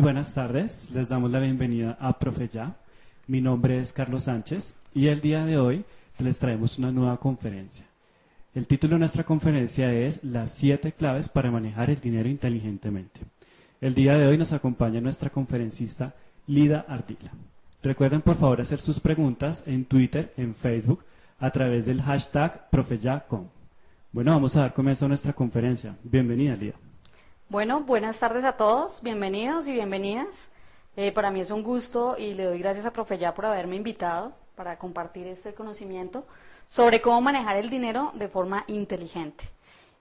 Muy buenas tardes, les damos la bienvenida a Profe Ya. Mi nombre es Carlos Sánchez y el día de hoy les traemos una nueva conferencia. El título de nuestra conferencia es Las siete claves para manejar el dinero inteligentemente. El día de hoy nos acompaña nuestra conferencista Lida Ardila. Recuerden por favor hacer sus preguntas en Twitter, en Facebook, a través del hashtag ProfeYa.com. Bueno, vamos a dar comienzo a nuestra conferencia. Bienvenida, Lida. Bueno, buenas tardes a todos, bienvenidos y bienvenidas. Eh, para mí es un gusto y le doy gracias a Profe Ya por haberme invitado para compartir este conocimiento sobre cómo manejar el dinero de forma inteligente.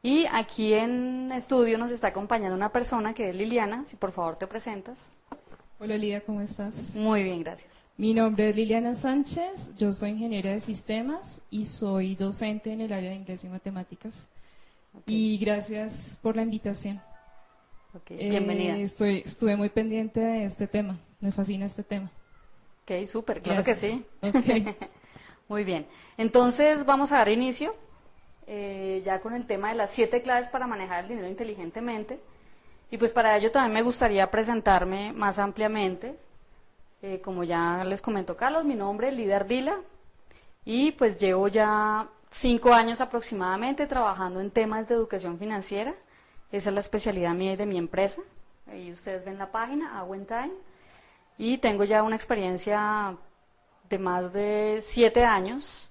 Y aquí en estudio nos está acompañando una persona que es Liliana, si por favor te presentas. Hola Lidia, ¿cómo estás? Muy bien, gracias. Mi nombre es Liliana Sánchez, yo soy ingeniera de sistemas y soy docente en el área de inglés y matemáticas. Y gracias por la invitación. Okay, bienvenida. Eh, estoy, estuve muy pendiente de este tema, me fascina este tema. Ok, súper, claro que sí. Okay. muy bien, entonces vamos a dar inicio eh, ya con el tema de las siete claves para manejar el dinero inteligentemente. Y pues para ello también me gustaría presentarme más ampliamente. Eh, como ya les comentó Carlos, mi nombre es Líder Dila y pues llevo ya cinco años aproximadamente trabajando en temas de educación financiera esa es la especialidad mía y de mi empresa. Ahí ustedes ven la página, Time. Y tengo ya una experiencia de más de siete años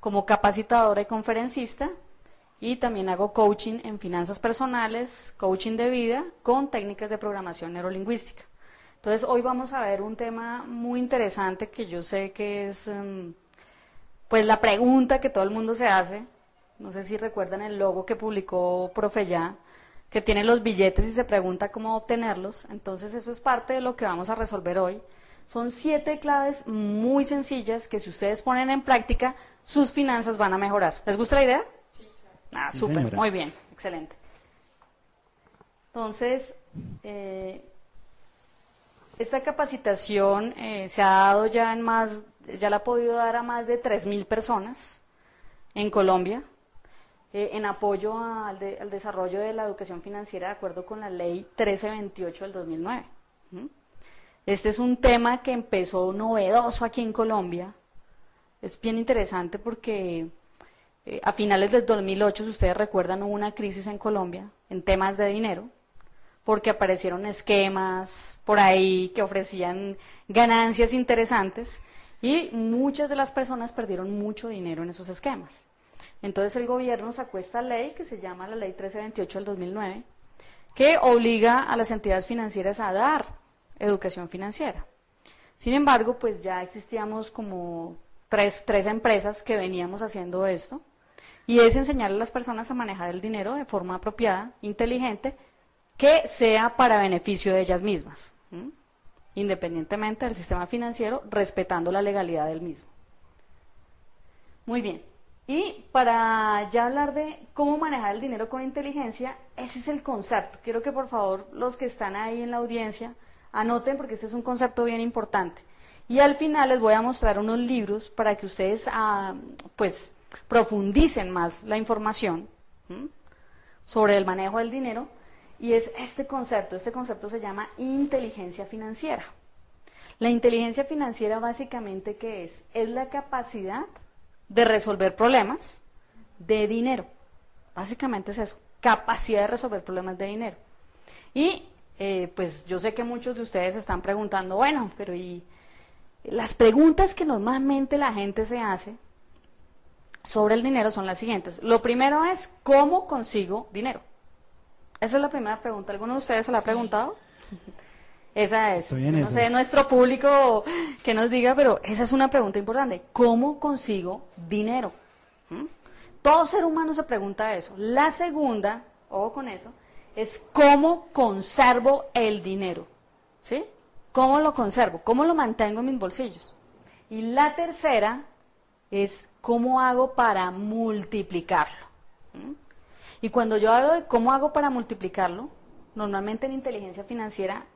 como capacitadora y conferencista. Y también hago coaching en finanzas personales, coaching de vida con técnicas de programación neurolingüística. Entonces, hoy vamos a ver un tema muy interesante que yo sé que es um, pues la pregunta que todo el mundo se hace. No sé si recuerdan el logo que publicó Profe Ya que tiene los billetes y se pregunta cómo obtenerlos. Entonces eso es parte de lo que vamos a resolver hoy. Son siete claves muy sencillas que si ustedes ponen en práctica, sus finanzas van a mejorar. ¿Les gusta la idea? Sí, Ah, súper, muy bien, excelente. Entonces, eh, esta capacitación eh, se ha dado ya en más, ya la ha podido dar a más de 3.000 personas en Colombia. Eh, en apoyo al, desarrollo de la educación financiera de acuerdo con la ley 1328 del 2009. Este es un tema que empezó novedoso aquí en Colombia. Es bien interesante porque eh, a finales del 2008, si ustedes recuerdan, hubo una crisis en Colombia en temas de dinero, porque aparecieron esquemas por ahí que ofrecían ganancias interesantes y muchas de las personas perdieron mucho dinero en esos esquemas. Entonces el gobierno sacó esta ley que se llama la Ley 1328 del 2009, que obliga a las entidades financieras a dar educación financiera. Sin embargo, pues ya existíamos como tres, tres empresas que veníamos haciendo esto, y es enseñarle a las personas a manejar el dinero de forma apropiada, inteligente, que sea para beneficio de ellas mismas, independientemente del sistema financiero, respetando la legalidad del mismo. Muy bien. Y para ya hablar de cómo manejar el dinero con inteligencia, ese es el concepto. Quiero que por favor los que están ahí en la audiencia anoten porque este es un concepto bien importante. Y al final les voy a mostrar unos libros para que ustedes ah, pues profundicen más la información sobre el manejo del dinero. Y es este concepto, este concepto se llama inteligencia financiera. La inteligencia financiera básicamente ¿qué es? Es la capacidad de resolver problemas de dinero. Básicamente es eso, capacidad de resolver problemas de dinero. Y eh, pues yo sé que muchos de ustedes están preguntando, bueno, pero y las preguntas que normalmente la gente se hace sobre el dinero son las siguientes. Lo primero es, ¿cómo consigo dinero? Esa es la primera pregunta. ¿Alguno de ustedes se la ha preguntado? Esa es. no sé, nuestro público que nos diga, pero esa es una pregunta importante. ¿Cómo consigo dinero? ¿Mm? Todo ser humano se pregunta eso. La segunda, ojo con eso, es cómo conservo el dinero. ¿Sí? ¿Cómo lo conservo? ¿Cómo lo mantengo en mis bolsillos? Y la tercera es cómo hago para multiplicarlo. ¿Mm? Y cuando yo hablo de cómo hago para multiplicarlo, normalmente en inteligencia financiera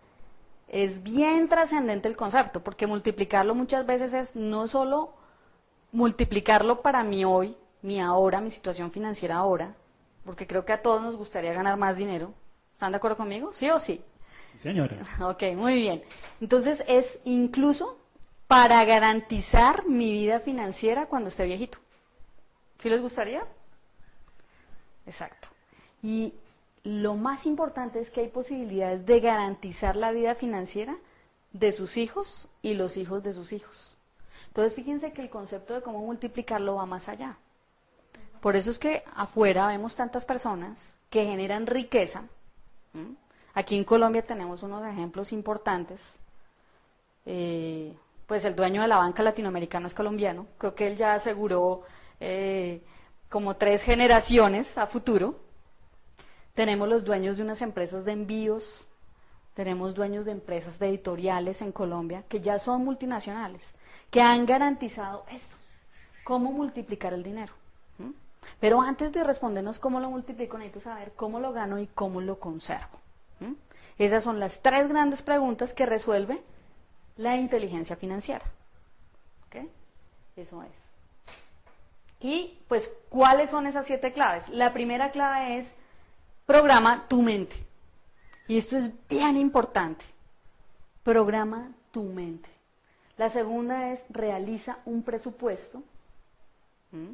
es bien trascendente el concepto, porque multiplicarlo muchas veces es no solo multiplicarlo para mi hoy, mi ahora, mi situación financiera ahora, porque creo que a todos nos gustaría ganar más dinero. ¿Están de acuerdo conmigo? ¿Sí o sí? Sí, señora. Ok, muy bien. Entonces es incluso para garantizar mi vida financiera cuando esté viejito. ¿Sí les gustaría? Exacto. Y lo más importante es que hay posibilidades de garantizar la vida financiera de sus hijos y los hijos de sus hijos. Entonces fíjense que el concepto de cómo multiplicarlo va más allá. Por eso es que afuera vemos tantas personas que generan riqueza. Aquí en Colombia tenemos unos ejemplos importantes. Eh, pues el dueño de la banca latinoamericana es colombiano. Creo que él ya aseguró eh, como tres generaciones a futuro. Tenemos los dueños de unas empresas de envíos, tenemos dueños de empresas de editoriales en Colombia que ya son multinacionales, que han garantizado esto, cómo multiplicar el dinero. Pero antes de respondernos cómo lo multiplico, necesito saber cómo lo gano y cómo lo conservo. Esas son las tres grandes preguntas que resuelve la inteligencia financiera. ¿Ok? Eso es. Y pues, ¿cuáles son esas siete claves? La primera clave es programa tu mente. Y esto es bien importante. Programa tu mente. La segunda es realiza un presupuesto. ¿Mm?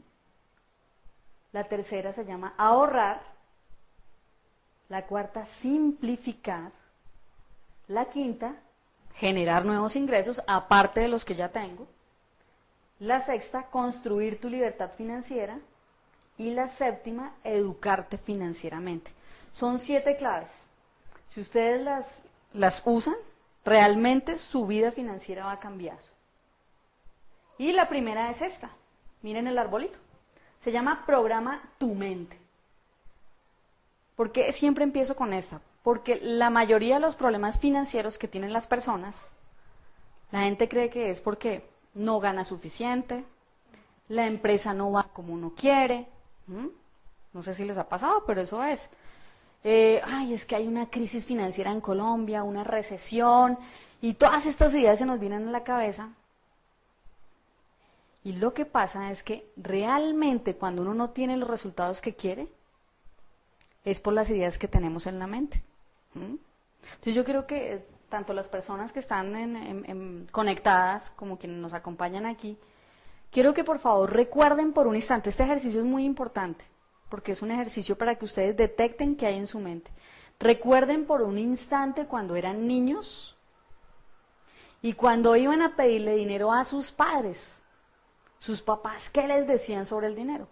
La tercera se llama ahorrar. La cuarta, simplificar. La quinta, generar nuevos ingresos aparte de los que ya tengo. La sexta, construir tu libertad financiera. Y la séptima, educarte financieramente. Son siete claves. Si ustedes las, las usan, realmente su vida financiera va a cambiar. Y la primera es esta. Miren el arbolito. Se llama programa tu mente. ¿Por qué siempre empiezo con esta? Porque la mayoría de los problemas financieros que tienen las personas, la gente cree que es porque no gana suficiente, la empresa no va como uno quiere. No sé si les ha pasado, pero eso es. Eh, ay, es que hay una crisis financiera en Colombia, una recesión, y todas estas ideas se nos vienen a la cabeza. Y lo que pasa es que realmente cuando uno no tiene los resultados que quiere, es por las ideas que tenemos en la mente. Entonces yo creo que tanto las personas que están conectadas como quienes nos acompañan aquí, quiero que por favor recuerden por un instante, este ejercicio es muy importante porque es un ejercicio para que ustedes detecten qué hay en su mente. Recuerden por un instante cuando eran niños y cuando iban a pedirle dinero a sus padres, sus papás, ¿qué les decían sobre el dinero?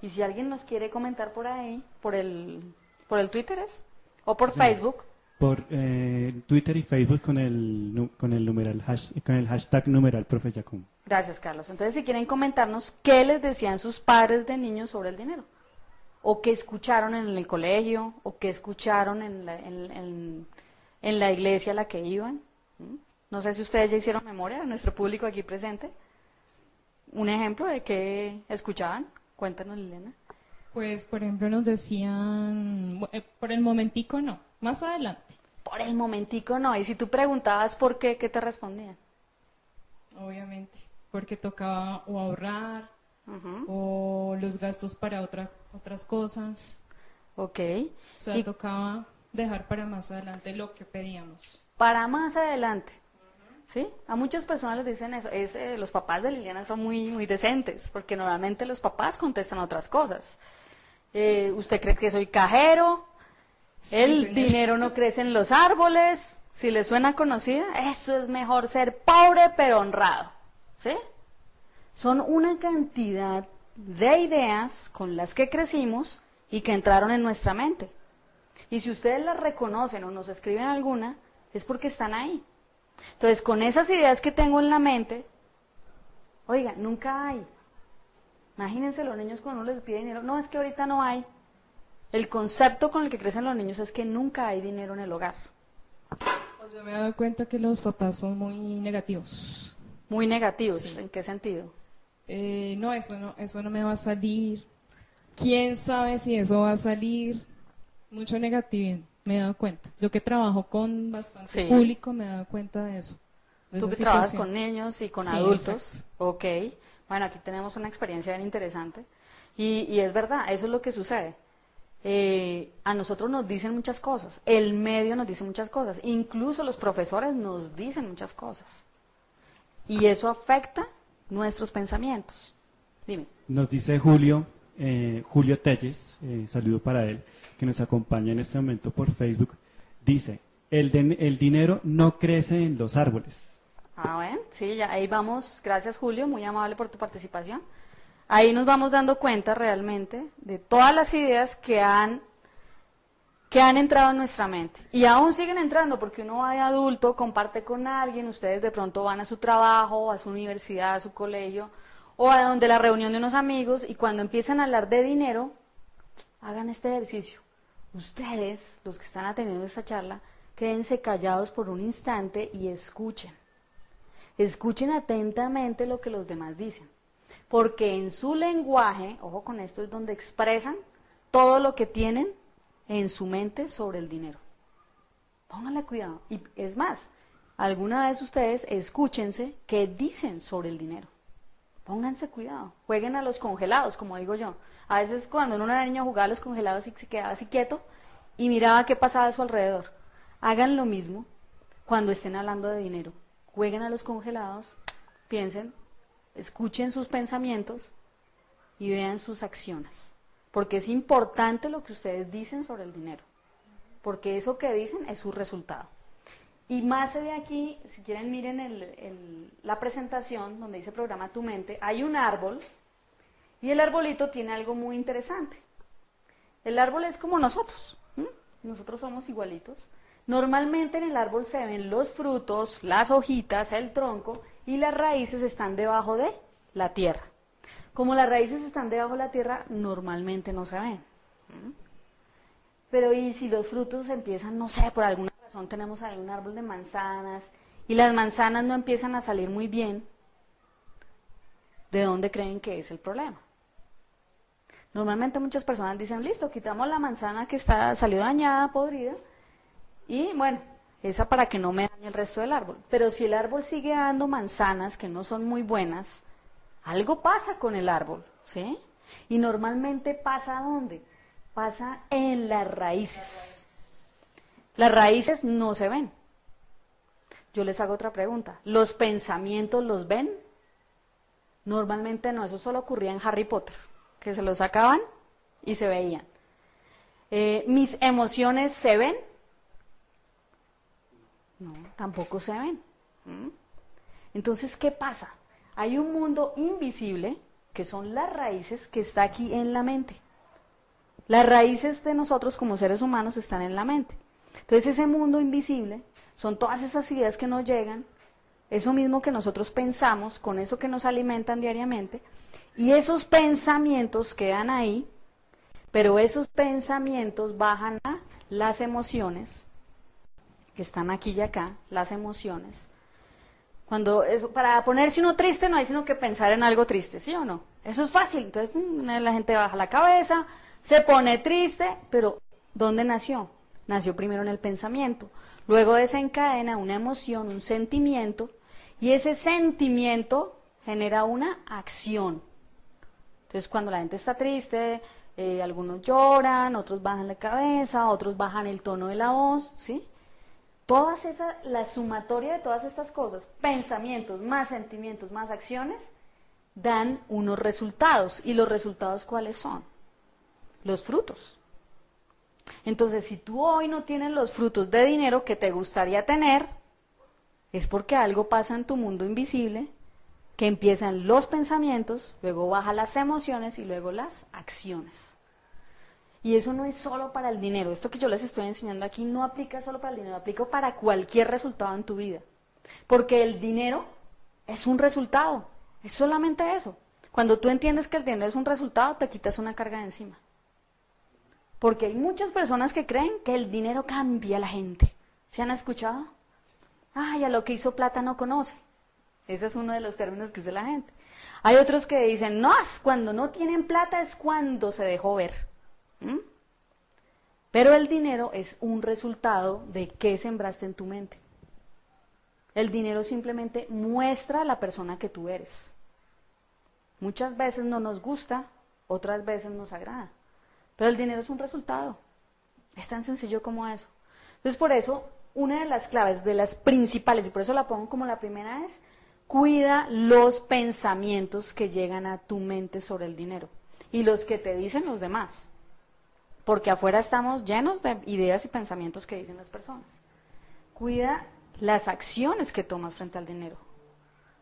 Y si alguien nos quiere comentar por ahí, por el, por el Twitter es, o por Facebook. Por eh, Twitter y Facebook con el, con el, numeral, con el hashtag numeral profe Gracias, Carlos. Entonces, si quieren comentarnos qué les decían sus padres de niños sobre el dinero o qué escucharon en el colegio, o qué escucharon en la, en, la iglesia a la que iban. No sé si ustedes ya hicieron memoria, a nuestro público aquí presente. un ejemplo de qué escuchaban. Cuéntanos, Liliana. Pues, por ejemplo, nos decían, eh, por el momentico no, más adelante. Por el momentico no. Y si tú preguntabas por qué, ¿qué te respondían? Obviamente, porque tocaba o ahorrar O los gastos para otra, otras cosas. Ok. O sea, Y tocaba dejar para más adelante lo que pedíamos. para más adelante. ¿Sí? A muchas personas les dicen eso. Es, eh, los papás de Liliana son muy, muy decentes, porque normalmente los papás contestan otras cosas. Eh, ¿Usted cree que soy cajero? El señor. dinero no crece en los árboles. Si le suena conocida, eso es mejor ser pobre pero honrado. ¿Sí? Son una cantidad de ideas con las que crecimos y que entraron en nuestra mente. Y si ustedes las reconocen o nos escriben alguna, es porque están ahí. Entonces, con esas ideas que tengo en la mente, oiga, nunca hay. Imagínense los niños cuando uno les pide dinero. No, es que ahorita no hay. El concepto con el que crecen los niños es que nunca hay dinero en el hogar. Pues yo me he dado cuenta que los papás son muy negativos. Muy negativos. Sí. ¿En qué sentido? Eh, no, eso no, eso no me va a salir. ¿Quién sabe si eso va a salir? Mucho negativismo, me he dado cuenta. Yo que trabajo con bastante Sí. público me he dado cuenta de eso. de Tú que trabajas con niños y con Sí, adultos. Ok. Bueno, aquí tenemos una experiencia bien interesante. Y, y es verdad, eso es lo que sucede. Eh, a nosotros nos dicen muchas cosas, el medio nos dice muchas cosas, incluso los profesores nos dicen muchas cosas. Y eso afecta nuestros pensamientos. Dime. Nos dice Julio, eh, Julio Telles, eh, saludo para él, que nos acompaña en este momento por Facebook. Dice, el, el dinero no crece en los árboles. Ah, bueno, sí, ya ahí vamos. Gracias, Julio, muy amable por tu participación. Ahí nos vamos dando cuenta realmente de todas las ideas que han que han entrado en nuestra mente y aún siguen entrando porque uno va de adulto, comparte con alguien, ustedes de pronto van a su trabajo, a su universidad, a su colegio o a donde la reunión de unos amigos y cuando empiezan a hablar de dinero, hagan este ejercicio. Ustedes, los que están atendiendo esta charla, quédense callados por un instante y escuchen. Escuchen atentamente lo que los demás dicen, porque en su lenguaje, ojo con esto, es donde expresan todo lo que tienen en su mente sobre el dinero. Pónganle cuidado. Y es más, alguna vez ustedes escúchense qué dicen sobre el dinero. Pónganse cuidado. Jueguen a los congelados, como digo yo. A veces cuando uno era niño jugaba a los congelados y se quedaba así quieto y miraba qué pasaba a su alrededor. Hagan lo mismo cuando estén hablando de dinero. Jueguen a los congelados, piensen, escuchen sus pensamientos y vean sus acciones. Porque es importante lo que ustedes dicen sobre el dinero. Porque eso que dicen es su resultado. Y más de aquí, si quieren miren el- la presentación donde dice programa tu mente, hay un árbol y el arbolito tiene algo muy interesante. El árbol es como nosotros, nosotros somos igualitos. Normalmente en el árbol se ven los frutos, las hojitas, el tronco y las raíces están debajo de la tierra. Como las raíces están debajo de la tierra, normalmente no se ven. Pero y si los frutos empiezan, no sé, por alguna razón tenemos ahí un árbol de manzanas y las manzanas no empiezan a salir muy bien, ¿de dónde creen que es el problema? Normalmente muchas personas dicen, listo, quitamos la manzana que está, salió dañada, podrida, y bueno, esa para que no me dañe el resto del árbol. Pero si el árbol sigue dando manzanas que no son muy buenas, algo pasa con el árbol, ¿sí? Y normalmente pasa ¿dónde? Pasa en las raíces. Las raíces no se ven. Yo les hago otra pregunta. ¿Los pensamientos los ven? Normalmente no, eso solo ocurría en Harry Potter, que se los sacaban y se veían. Eh, ¿Mis emociones se ven? No, tampoco se ven. ¿Mm? Entonces, ¿qué pasa? Hay un mundo invisible, que son las raíces, que está aquí en la mente. Las raíces de nosotros como seres humanos están en la mente. Entonces, ese mundo invisible son todas esas ideas que nos llegan, eso mismo que nosotros pensamos, con eso que nos alimentan diariamente, y esos pensamientos quedan ahí, pero esos pensamientos bajan a las emociones, que están aquí y acá, las emociones. Cuando eso, para ponerse uno triste no hay sino que pensar en algo triste, ¿sí o no? Eso es fácil. Entonces mm, la gente baja la cabeza, se pone triste, pero ¿dónde nació? Nació primero en el pensamiento. Luego desencadena una emoción, un sentimiento, y ese sentimiento genera una acción. Entonces cuando la gente está triste, eh, algunos lloran, otros bajan la cabeza, otros bajan el tono de la voz, ¿sí? Todas esas, la sumatoria de todas estas cosas, pensamientos más sentimientos más acciones, dan unos resultados. ¿Y los resultados cuáles son? Los frutos. Entonces, si tú hoy no tienes los frutos de dinero que te gustaría tener, es porque algo pasa en tu mundo invisible, que empiezan los pensamientos, luego bajan las emociones y luego las acciones. Y eso no es solo para el dinero. Esto que yo les estoy enseñando aquí no aplica solo para el dinero, aplica para cualquier resultado en tu vida. Porque el dinero es un resultado, es solamente eso. Cuando tú entiendes que el dinero es un resultado, te quitas una carga de encima. Porque hay muchas personas que creen que el dinero cambia a la gente. ¿Se han escuchado? Ay, a lo que hizo plata no conoce. Ese es uno de los términos que usa la gente. Hay otros que dicen, no, cuando no tienen plata es cuando se dejó ver. ¿Mm? Pero el dinero es un resultado de qué sembraste en tu mente. El dinero simplemente muestra a la persona que tú eres. Muchas veces no nos gusta, otras veces nos agrada. Pero el dinero es un resultado. Es tan sencillo como eso. Entonces, por eso, una de las claves, de las principales, y por eso la pongo como la primera es, cuida los pensamientos que llegan a tu mente sobre el dinero y los que te dicen los demás porque afuera estamos llenos de ideas y pensamientos que dicen las personas. Cuida las acciones que tomas frente al dinero.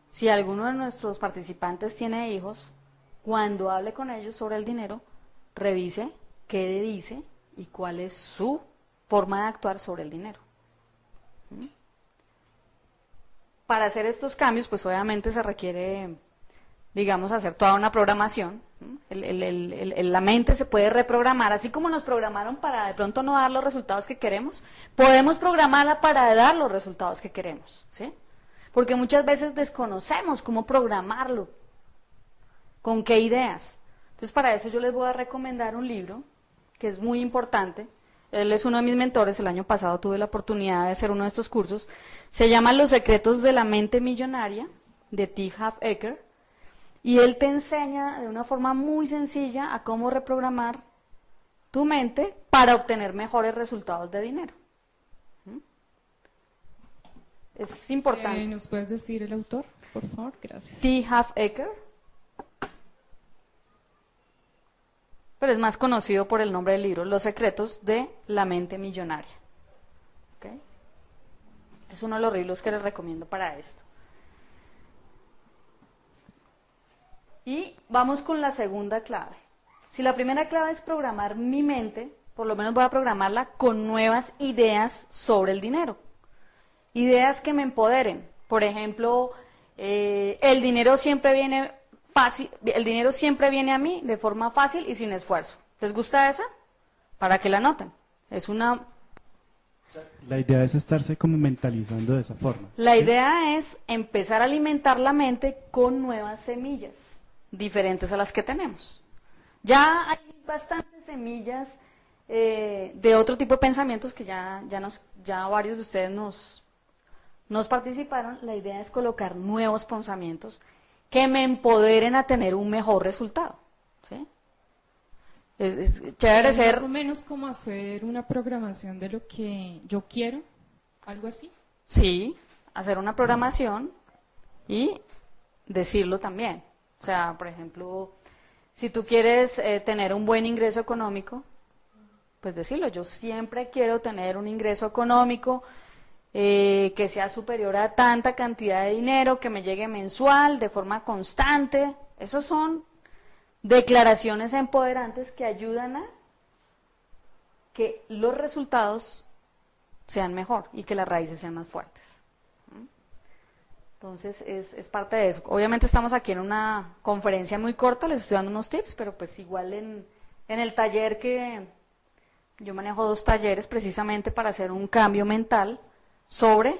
Si alguno de nuestros participantes tiene hijos, cuando hable con ellos sobre el dinero, revise qué dice y cuál es su forma de actuar sobre el dinero. ¿Mm? Para hacer estos cambios, pues obviamente se requiere digamos, hacer toda una programación. La mente se puede reprogramar, así como nos programaron para de pronto no dar los resultados que queremos, podemos programarla para dar los resultados que queremos, ¿sí? Porque muchas veces desconocemos cómo programarlo, con qué ideas. Entonces, para eso yo les voy a recomendar un libro que es muy importante. Él es uno de mis mentores, el año pasado tuve la oportunidad de hacer uno de estos cursos. Se llama Los secretos de la mente millonaria, de T. Half Ecker y él te enseña de una forma muy sencilla a cómo reprogramar tu mente para obtener mejores resultados de dinero. ¿Mm? Es importante. Eh, ¿Nos puedes decir el autor, por favor? Gracias. T. Half Ecker. Pero es más conocido por el nombre del libro, Los secretos de la mente millonaria. Es uno de los libros que les recomiendo para esto. Y vamos con la segunda clave. Si la primera clave es programar mi mente, por lo menos voy a programarla con nuevas ideas sobre el dinero. Ideas que me empoderen. Por ejemplo, eh, el dinero siempre viene fácil, el dinero siempre viene a mí de forma fácil y sin esfuerzo. ¿Les gusta esa? Para que la noten. Es una la idea es estarse como mentalizando de esa forma. La idea es empezar a alimentar la mente con nuevas semillas diferentes a las que tenemos. Ya hay bastantes semillas eh, de otro tipo de pensamientos que ya, ya, nos, ya varios de ustedes nos, nos participaron. La idea es colocar nuevos pensamientos que me empoderen a tener un mejor resultado. ¿sí? Es, chévere ser... Más o menos como hacer una programación de lo que yo quiero, algo así. Sí, hacer una programación y decirlo también. O sea, por ejemplo, si tú quieres eh, tener un buen ingreso económico, pues decirlo, yo siempre quiero tener un ingreso económico eh, que sea superior a tanta cantidad de dinero, que me llegue mensual, de forma constante. Esos son declaraciones empoderantes que ayudan a que los resultados sean mejor y que las raíces sean más fuertes. Entonces es, es, parte de eso. Obviamente estamos aquí en una conferencia muy corta, les estoy dando unos tips, pero pues igual en, en el taller que yo manejo dos talleres precisamente para hacer un cambio mental sobre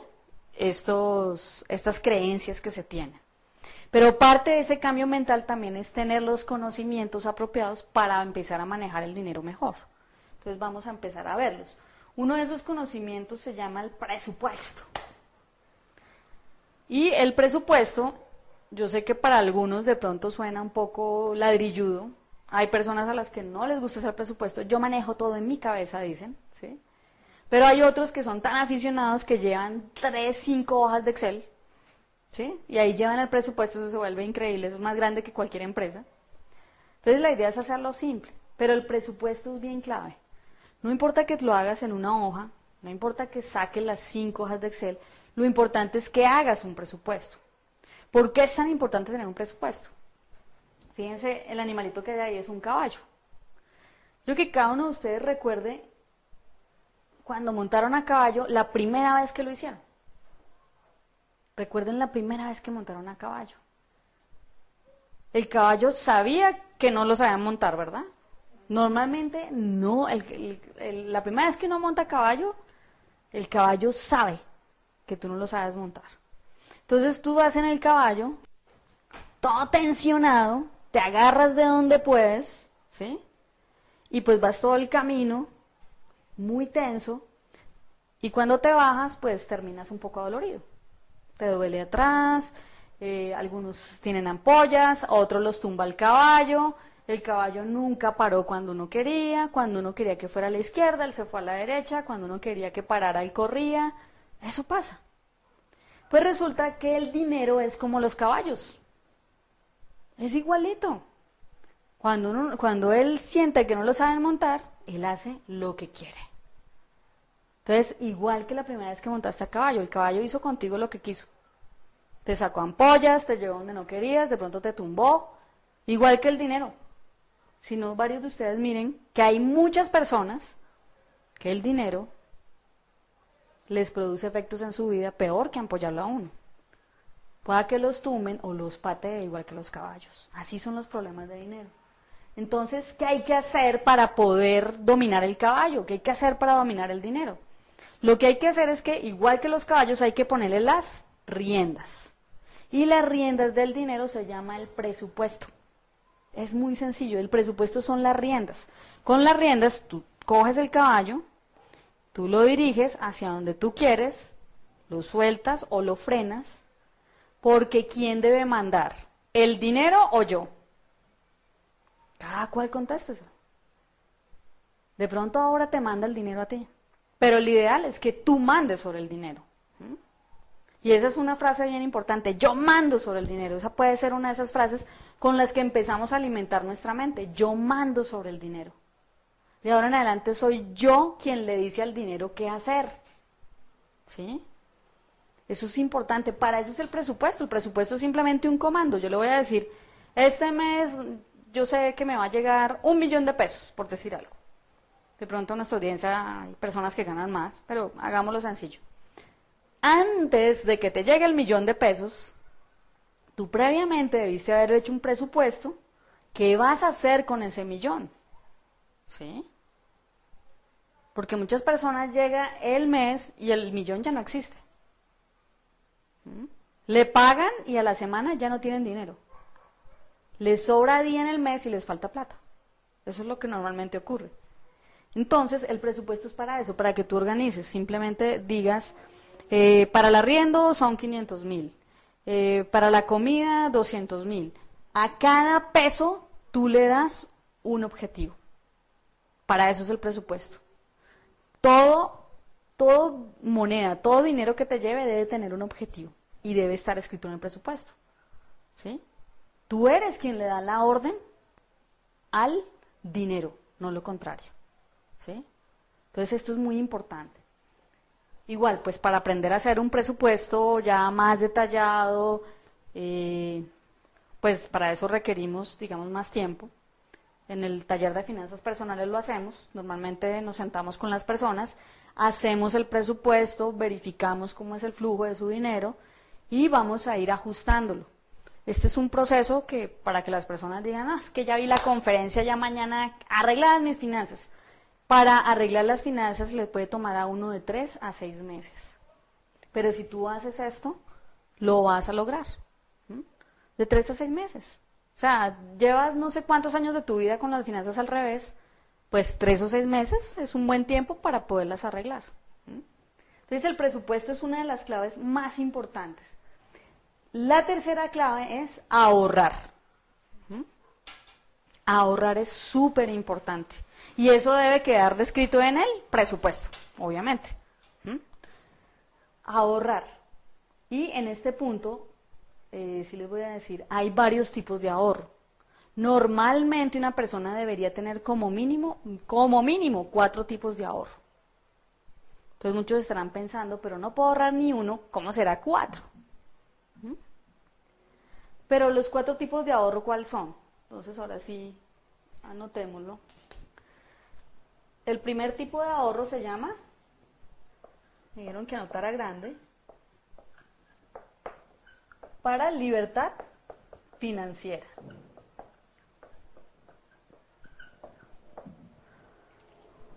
estos, estas creencias que se tienen. Pero parte de ese cambio mental también es tener los conocimientos apropiados para empezar a manejar el dinero mejor. Entonces vamos a empezar a verlos. Uno de esos conocimientos se llama el presupuesto. Y el presupuesto, yo sé que para algunos de pronto suena un poco ladrilludo. Hay personas a las que no les gusta hacer presupuesto. Yo manejo todo en mi cabeza, dicen. ¿sí? Pero hay otros que son tan aficionados que llevan tres, cinco hojas de Excel ¿sí? Y ahí llevan el presupuesto, eso se vuelve increíble, es más grande que cualquier empresa. Entonces la idea es hacerlo simple, pero el presupuesto es bien clave. No importa que lo hagas en una hoja, no importa que saques las cinco hojas de Excel, lo importante es que hagas un presupuesto. ¿Por qué es tan importante tener un presupuesto? Fíjense, el animalito que hay ahí es un caballo. Yo que cada uno de ustedes recuerde cuando montaron a caballo la primera vez que lo hicieron. Recuerden la primera vez que montaron a caballo. El caballo sabía que no lo sabían montar, ¿verdad? Normalmente no, la primera vez que uno monta a caballo, el caballo sabe que tú no lo sabes montar. Entonces tú vas en el caballo, todo tensionado, te agarras de donde puedes, ¿sí? Y pues vas todo el camino, muy tenso, y cuando te bajas, pues terminas un poco dolorido te duele atrás, eh, algunos tienen ampollas, otros los tumba el caballo, el caballo nunca paró cuando uno quería, cuando uno quería que fuera a la izquierda, él se fue a la derecha, cuando uno quería que parara, él corría, eso pasa. Pues resulta que el dinero es como los caballos, es igualito. Cuando, cuando él siente que no lo saben montar, él hace lo que quiere. Entonces, igual que la primera vez que montaste a caballo, el caballo hizo contigo lo que quiso. Te sacó ampollas, te llevó donde no querías, de pronto te tumbó, igual que el dinero. Si no, varios de ustedes miren que hay muchas personas que el dinero les produce efectos en su vida peor que ampollarlo a uno. Pueda que los tumben o los patee igual que los caballos. Así son los problemas de dinero. Entonces, ¿qué hay que hacer para poder dominar el caballo? ¿Qué hay que hacer para dominar el dinero? Lo que hay que hacer es que, igual que los caballos, hay que ponerle las riendas. Y las riendas del dinero se llama el presupuesto. Es muy sencillo, el presupuesto son las riendas. Con las riendas tú coges el caballo, tú lo diriges hacia donde tú quieres, lo sueltas o lo frenas, porque ¿quién debe mandar? ¿El dinero o yo? Cada cual contéstese. De pronto ahora te manda el dinero a ti. Pero el ideal es que tú mandes sobre el dinero. Y esa es una frase bien importante. Yo mando sobre el dinero. Esa puede ser una de esas frases con las que empezamos a alimentar nuestra mente. Yo mando sobre el dinero. De ahora en adelante soy yo quien le dice al dinero qué hacer. ¿Sí? Eso es importante. Para eso es el presupuesto. El presupuesto es simplemente un comando. Yo le voy a decir, este mes yo sé que me va a llegar un millón de pesos, por decir algo. De pronto en nuestra audiencia hay personas que ganan más, pero hagámoslo sencillo. Antes de que te llegue el millón de pesos, tú previamente debiste haber hecho un presupuesto. ¿Qué vas a hacer con ese millón? ¿Sí? Porque muchas personas llega el mes y el millón ya no existe. ¿Mm? Le pagan y a la semana ya no tienen dinero. Les sobra día en el mes y les falta plata. Eso es lo que normalmente ocurre. Entonces, el presupuesto es para eso, para que tú organices. Simplemente digas, eh, para el arriendo son 500 mil, eh, para la comida 200 mil. A cada peso tú le das un objetivo. Para eso es el presupuesto. Todo, todo moneda, todo dinero que te lleve debe tener un objetivo y debe estar escrito en el presupuesto. ¿Sí? Tú eres quien le da la orden al dinero, no lo contrario. ¿sí? Entonces esto es muy importante. Igual, pues para aprender a hacer un presupuesto ya más detallado, eh, pues para eso requerimos, digamos, más tiempo. En el taller de finanzas personales lo hacemos, normalmente nos sentamos con las personas, hacemos el presupuesto, verificamos cómo es el flujo de su dinero y vamos a ir ajustándolo. Este es un proceso que para que las personas digan, ah, es que ya vi la conferencia, ya mañana arregladas mis finanzas. Para arreglar las finanzas le puede tomar a uno de tres a seis meses. Pero si tú haces esto, lo vas a lograr. De tres a seis meses. O sea, llevas no sé cuántos años de tu vida con las finanzas al revés, pues tres o seis meses es un buen tiempo para poderlas arreglar. Entonces el presupuesto es una de las claves más importantes. La tercera clave es ahorrar. Ahorrar es súper importante. Y eso debe quedar descrito en el presupuesto, obviamente. Ahorrar. Y en este punto, eh, si les voy a decir, hay varios tipos de ahorro. Normalmente una persona debería tener como mínimo, como mínimo, cuatro tipos de ahorro. Entonces muchos estarán pensando, pero no puedo ahorrar ni uno, ¿cómo será cuatro? Pero los cuatro tipos de ahorro, ¿cuáles son? Entonces ahora sí, anotémoslo. El primer tipo de ahorro se llama, me dijeron que anotara grande, para libertad financiera.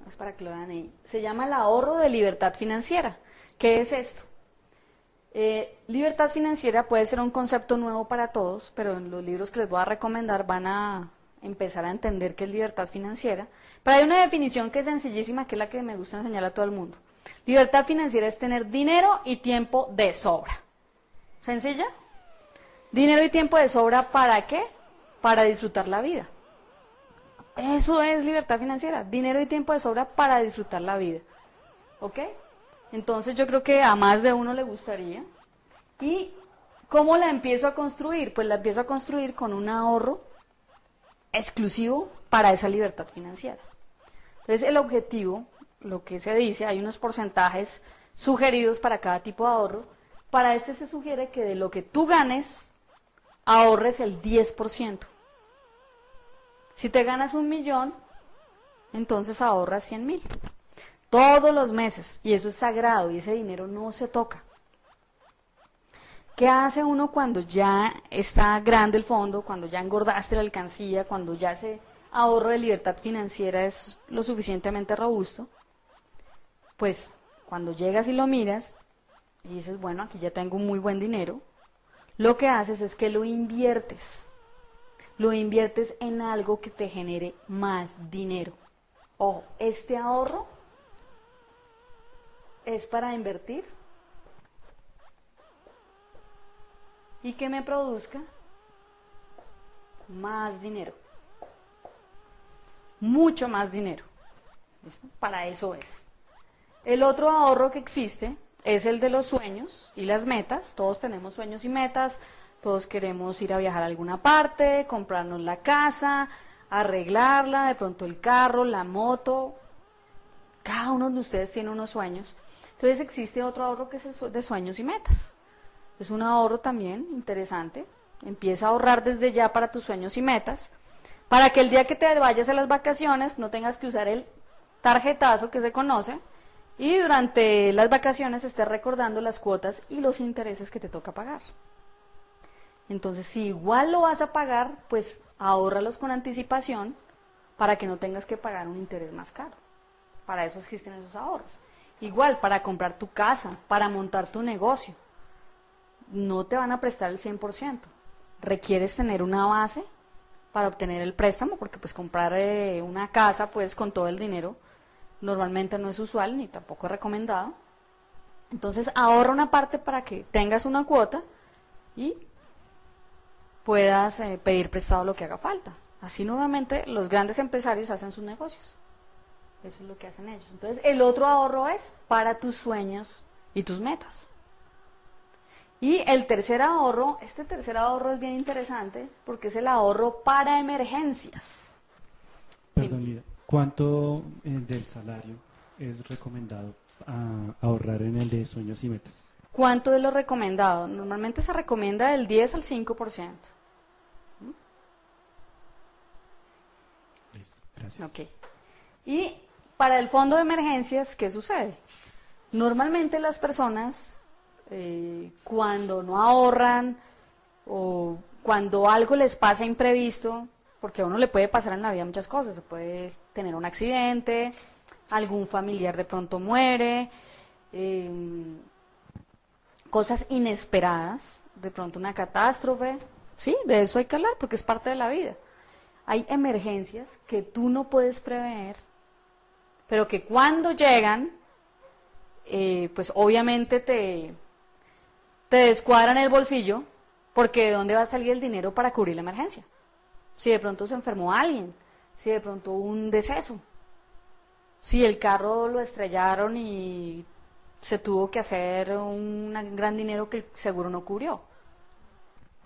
Es para que lo vean ahí. Se llama el ahorro de libertad financiera. ¿Qué es esto? Eh, libertad financiera puede ser un concepto nuevo para todos, pero en los libros que les voy a recomendar van a empezar a entender qué es libertad financiera. Pero hay una definición que es sencillísima, que es la que me gusta enseñar a todo el mundo. Libertad financiera es tener dinero y tiempo de sobra. ¿Sencilla? Dinero y tiempo de sobra para qué? Para disfrutar la vida. Eso es libertad financiera, dinero y tiempo de sobra para disfrutar la vida. ¿Ok? Entonces yo creo que a más de uno le gustaría. ¿Y cómo la empiezo a construir? Pues la empiezo a construir con un ahorro exclusivo para esa libertad financiera. Entonces el objetivo, lo que se dice, hay unos porcentajes sugeridos para cada tipo de ahorro. Para este se sugiere que de lo que tú ganes, ahorres el 10%. Si te ganas un millón, entonces ahorras 100 mil todos los meses, y eso es sagrado, y ese dinero no se toca. ¿Qué hace uno cuando ya está grande el fondo, cuando ya engordaste la alcancía, cuando ya ese ahorro de libertad financiera es lo suficientemente robusto? Pues cuando llegas y lo miras y dices, bueno, aquí ya tengo muy buen dinero, lo que haces es que lo inviertes. Lo inviertes en algo que te genere más dinero. Ojo, este ahorro es para invertir y que me produzca más dinero. Mucho más dinero. Para eso es. El otro ahorro que existe es el de los sueños y las metas. Todos tenemos sueños y metas. Todos queremos ir a viajar a alguna parte, comprarnos la casa, arreglarla, de pronto el carro, la moto. Cada uno de ustedes tiene unos sueños. Entonces existe otro ahorro que es de sueños y metas. Es un ahorro también interesante. Empieza a ahorrar desde ya para tus sueños y metas, para que el día que te vayas a las vacaciones no tengas que usar el tarjetazo que se conoce y durante las vacaciones estés recordando las cuotas y los intereses que te toca pagar. Entonces, si igual lo vas a pagar, pues ahórralos con anticipación para que no tengas que pagar un interés más caro. Para eso existen esos ahorros. Igual, para comprar tu casa, para montar tu negocio, no te van a prestar el 100%. Requieres tener una base para obtener el préstamo, porque pues comprar eh, una casa pues con todo el dinero normalmente no es usual ni tampoco es recomendado. Entonces ahorra una parte para que tengas una cuota y puedas eh, pedir prestado lo que haga falta. Así normalmente los grandes empresarios hacen sus negocios. Eso es lo que hacen ellos. Entonces, el otro ahorro es para tus sueños y tus metas. Y el tercer ahorro, este tercer ahorro es bien interesante porque es el ahorro para emergencias. ¿Cuánto eh, del salario es recomendado ah, ahorrar en el de sueños y metas? ¿Cuánto de lo recomendado? Normalmente se recomienda del 10 al 5%. Listo, gracias. Ok. Y para el fondo de emergencias, ¿qué sucede? Normalmente las personas, eh, cuando no ahorran o cuando algo les pasa imprevisto, porque a uno le puede pasar en la vida muchas cosas, se puede tener un accidente, algún familiar de pronto muere, em, cosas inesperadas, de pronto una catástrofe, sí, de eso hay que hablar porque es parte de la vida. Hay emergencias que tú no puedes prever, pero que cuando llegan, eh, pues obviamente te, te descuadran el bolsillo, porque ¿de dónde va a salir el dinero para cubrir la emergencia? Si de pronto se enfermó alguien, si de pronto hubo un deceso, si el carro lo estrellaron y se tuvo que hacer un gran dinero que el seguro no cubrió.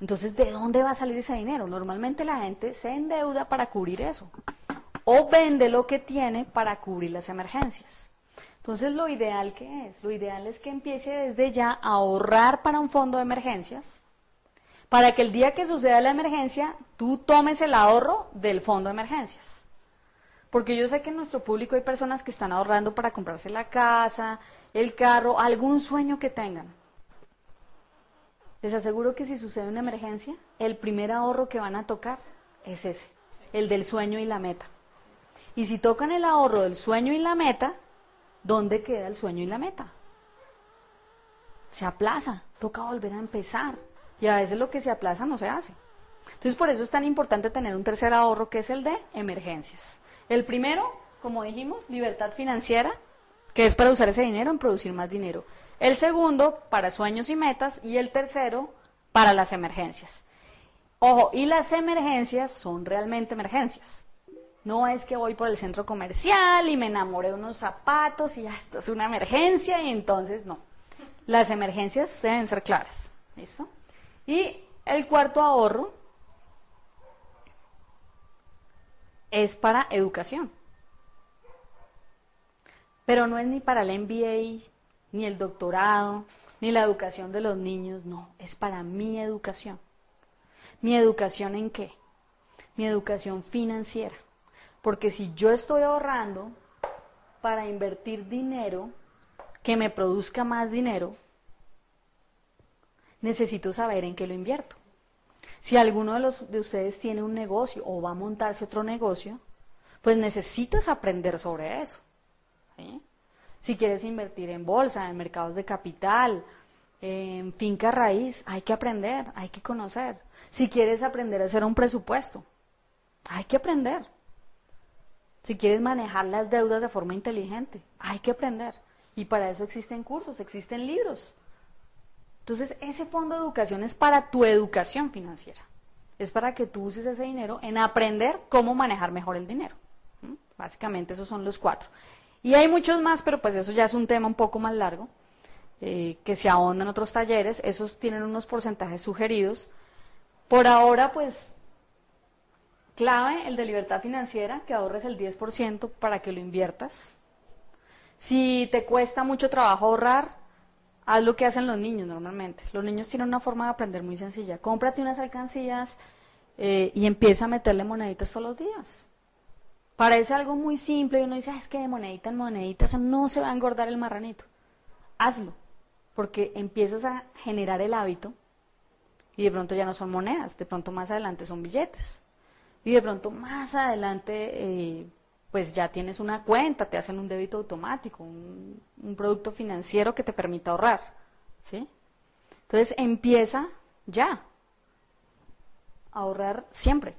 Entonces, ¿de dónde va a salir ese dinero? Normalmente la gente se endeuda para cubrir eso. O vende lo que tiene para cubrir las emergencias. Entonces, lo ideal que es, lo ideal es que empiece desde ya a ahorrar para un fondo de emergencias, para que el día que suceda la emergencia, tú tomes el ahorro del fondo de emergencias. Porque yo sé que en nuestro público hay personas que están ahorrando para comprarse la casa, el carro, algún sueño que tengan. Les aseguro que si sucede una emergencia, el primer ahorro que van a tocar es ese, el del sueño y la meta. Y si tocan el ahorro del sueño y la meta, ¿dónde queda el sueño y la meta? Se aplaza, toca volver a empezar. Y a veces lo que se aplaza no se hace. Entonces por eso es tan importante tener un tercer ahorro que es el de emergencias. El primero, como dijimos, libertad financiera, que es para usar ese dinero en producir más dinero. El segundo, para sueños y metas. Y el tercero, para las emergencias. Ojo, y las emergencias son realmente emergencias. No es que voy por el centro comercial y me enamoré de unos zapatos y esto es una emergencia y entonces no. Las emergencias deben ser claras. ¿Listo? Y el cuarto ahorro es para educación. Pero no es ni para el MBA, ni el doctorado, ni la educación de los niños, no, es para mi educación. ¿Mi educación en qué? Mi educación financiera. Porque si yo estoy ahorrando para invertir dinero que me produzca más dinero, necesito saber en qué lo invierto. Si alguno de, los, de ustedes tiene un negocio o va a montarse otro negocio, pues necesitas aprender sobre eso. Si quieres invertir en bolsa, en mercados de capital, en finca raíz, hay que aprender, hay que conocer. Si quieres aprender a hacer un presupuesto, hay que aprender. Si quieres manejar las deudas de forma inteligente, hay que aprender. Y para eso existen cursos, existen libros. Entonces, ese fondo de educación es para tu educación financiera. Es para que tú uses ese dinero en aprender cómo manejar mejor el dinero. Básicamente esos son los cuatro. Y hay muchos más, pero pues eso ya es un tema un poco más largo, eh, que se ahonda en otros talleres. Esos tienen unos porcentajes sugeridos. Por ahora, pues, clave el de libertad financiera, que ahorres el 10% para que lo inviertas. Si te cuesta mucho trabajo ahorrar, haz lo que hacen los niños normalmente. Los niños tienen una forma de aprender muy sencilla. Cómprate unas alcancías eh, y empieza a meterle moneditas todos los días. Parece algo muy simple y uno dice, es que de monedita en monedita no se va a engordar el marranito. Hazlo, porque empiezas a generar el hábito y de pronto ya no son monedas, de pronto más adelante son billetes. Y de pronto más adelante eh, pues ya tienes una cuenta, te hacen un débito automático, un, producto financiero que te permita ahorrar. ¿sí? Entonces empieza ya. A ahorrar siempre.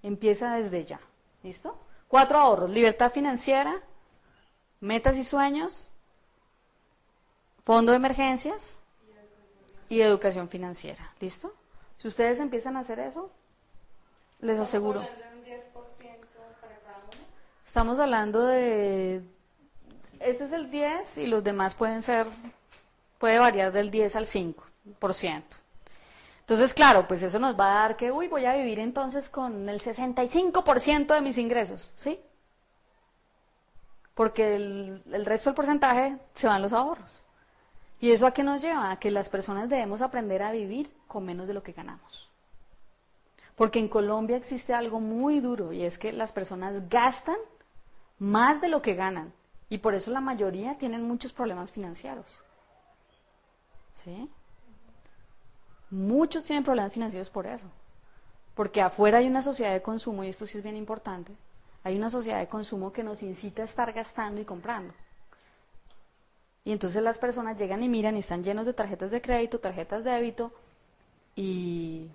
Empieza desde ya. ¿Listo? Cuatro ahorros. Libertad financiera, metas y sueños, fondo de emergencias y educación financiera. ¿Listo? Si ustedes empiezan a hacer eso, les aseguro. Estamos hablando de... Este es el 10 y los demás pueden ser, puede variar del 10 al 5%. Entonces, claro, pues eso nos va a dar que, uy, voy a vivir entonces con el 65% de mis ingresos, ¿sí? Porque el, resto del porcentaje se van los ahorros. ¿Y eso a qué nos lleva? A que las personas debemos aprender a vivir con menos de lo que ganamos. Porque en Colombia existe algo muy duro y es que las personas gastan más de lo que ganan. Y por eso la mayoría tienen muchos problemas financieros. ¿Sí? Muchos tienen problemas financieros por eso. Porque afuera hay una sociedad de consumo, y esto sí es bien importante, hay una sociedad de consumo que nos incita a estar gastando y comprando. Y entonces las personas llegan y miran y están llenos de tarjetas de crédito, tarjetas de débito y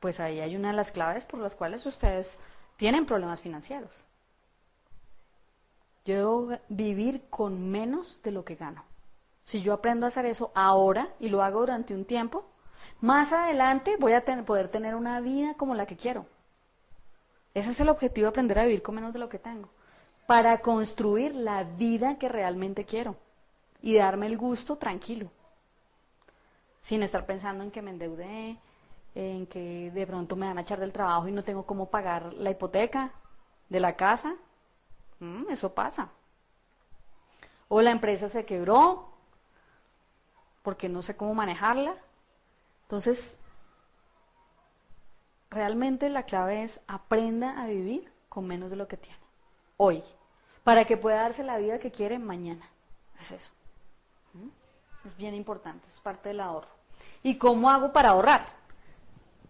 pues ahí hay una de las claves por las cuales ustedes tienen problemas financieros. Yo debo vivir con menos de lo que gano. Si yo aprendo a hacer eso ahora y lo hago durante un tiempo, más adelante voy a poder tener una vida como la que quiero. Ese es el objetivo, aprender a vivir con menos de lo que tengo, para construir la vida que realmente quiero y darme el gusto tranquilo, sin estar pensando en que me endeudé, en que de pronto me van a echar del trabajo y no tengo cómo pagar la hipoteca de la casa. Mm, eso pasa. O la empresa se quebró porque no sé cómo manejarla. Entonces, realmente la clave es aprenda a vivir con menos de lo que tiene hoy, para que pueda darse la vida que quiere mañana. Es eso. ¿Mm? Es bien importante, es parte del ahorro. ¿Y cómo hago para ahorrar?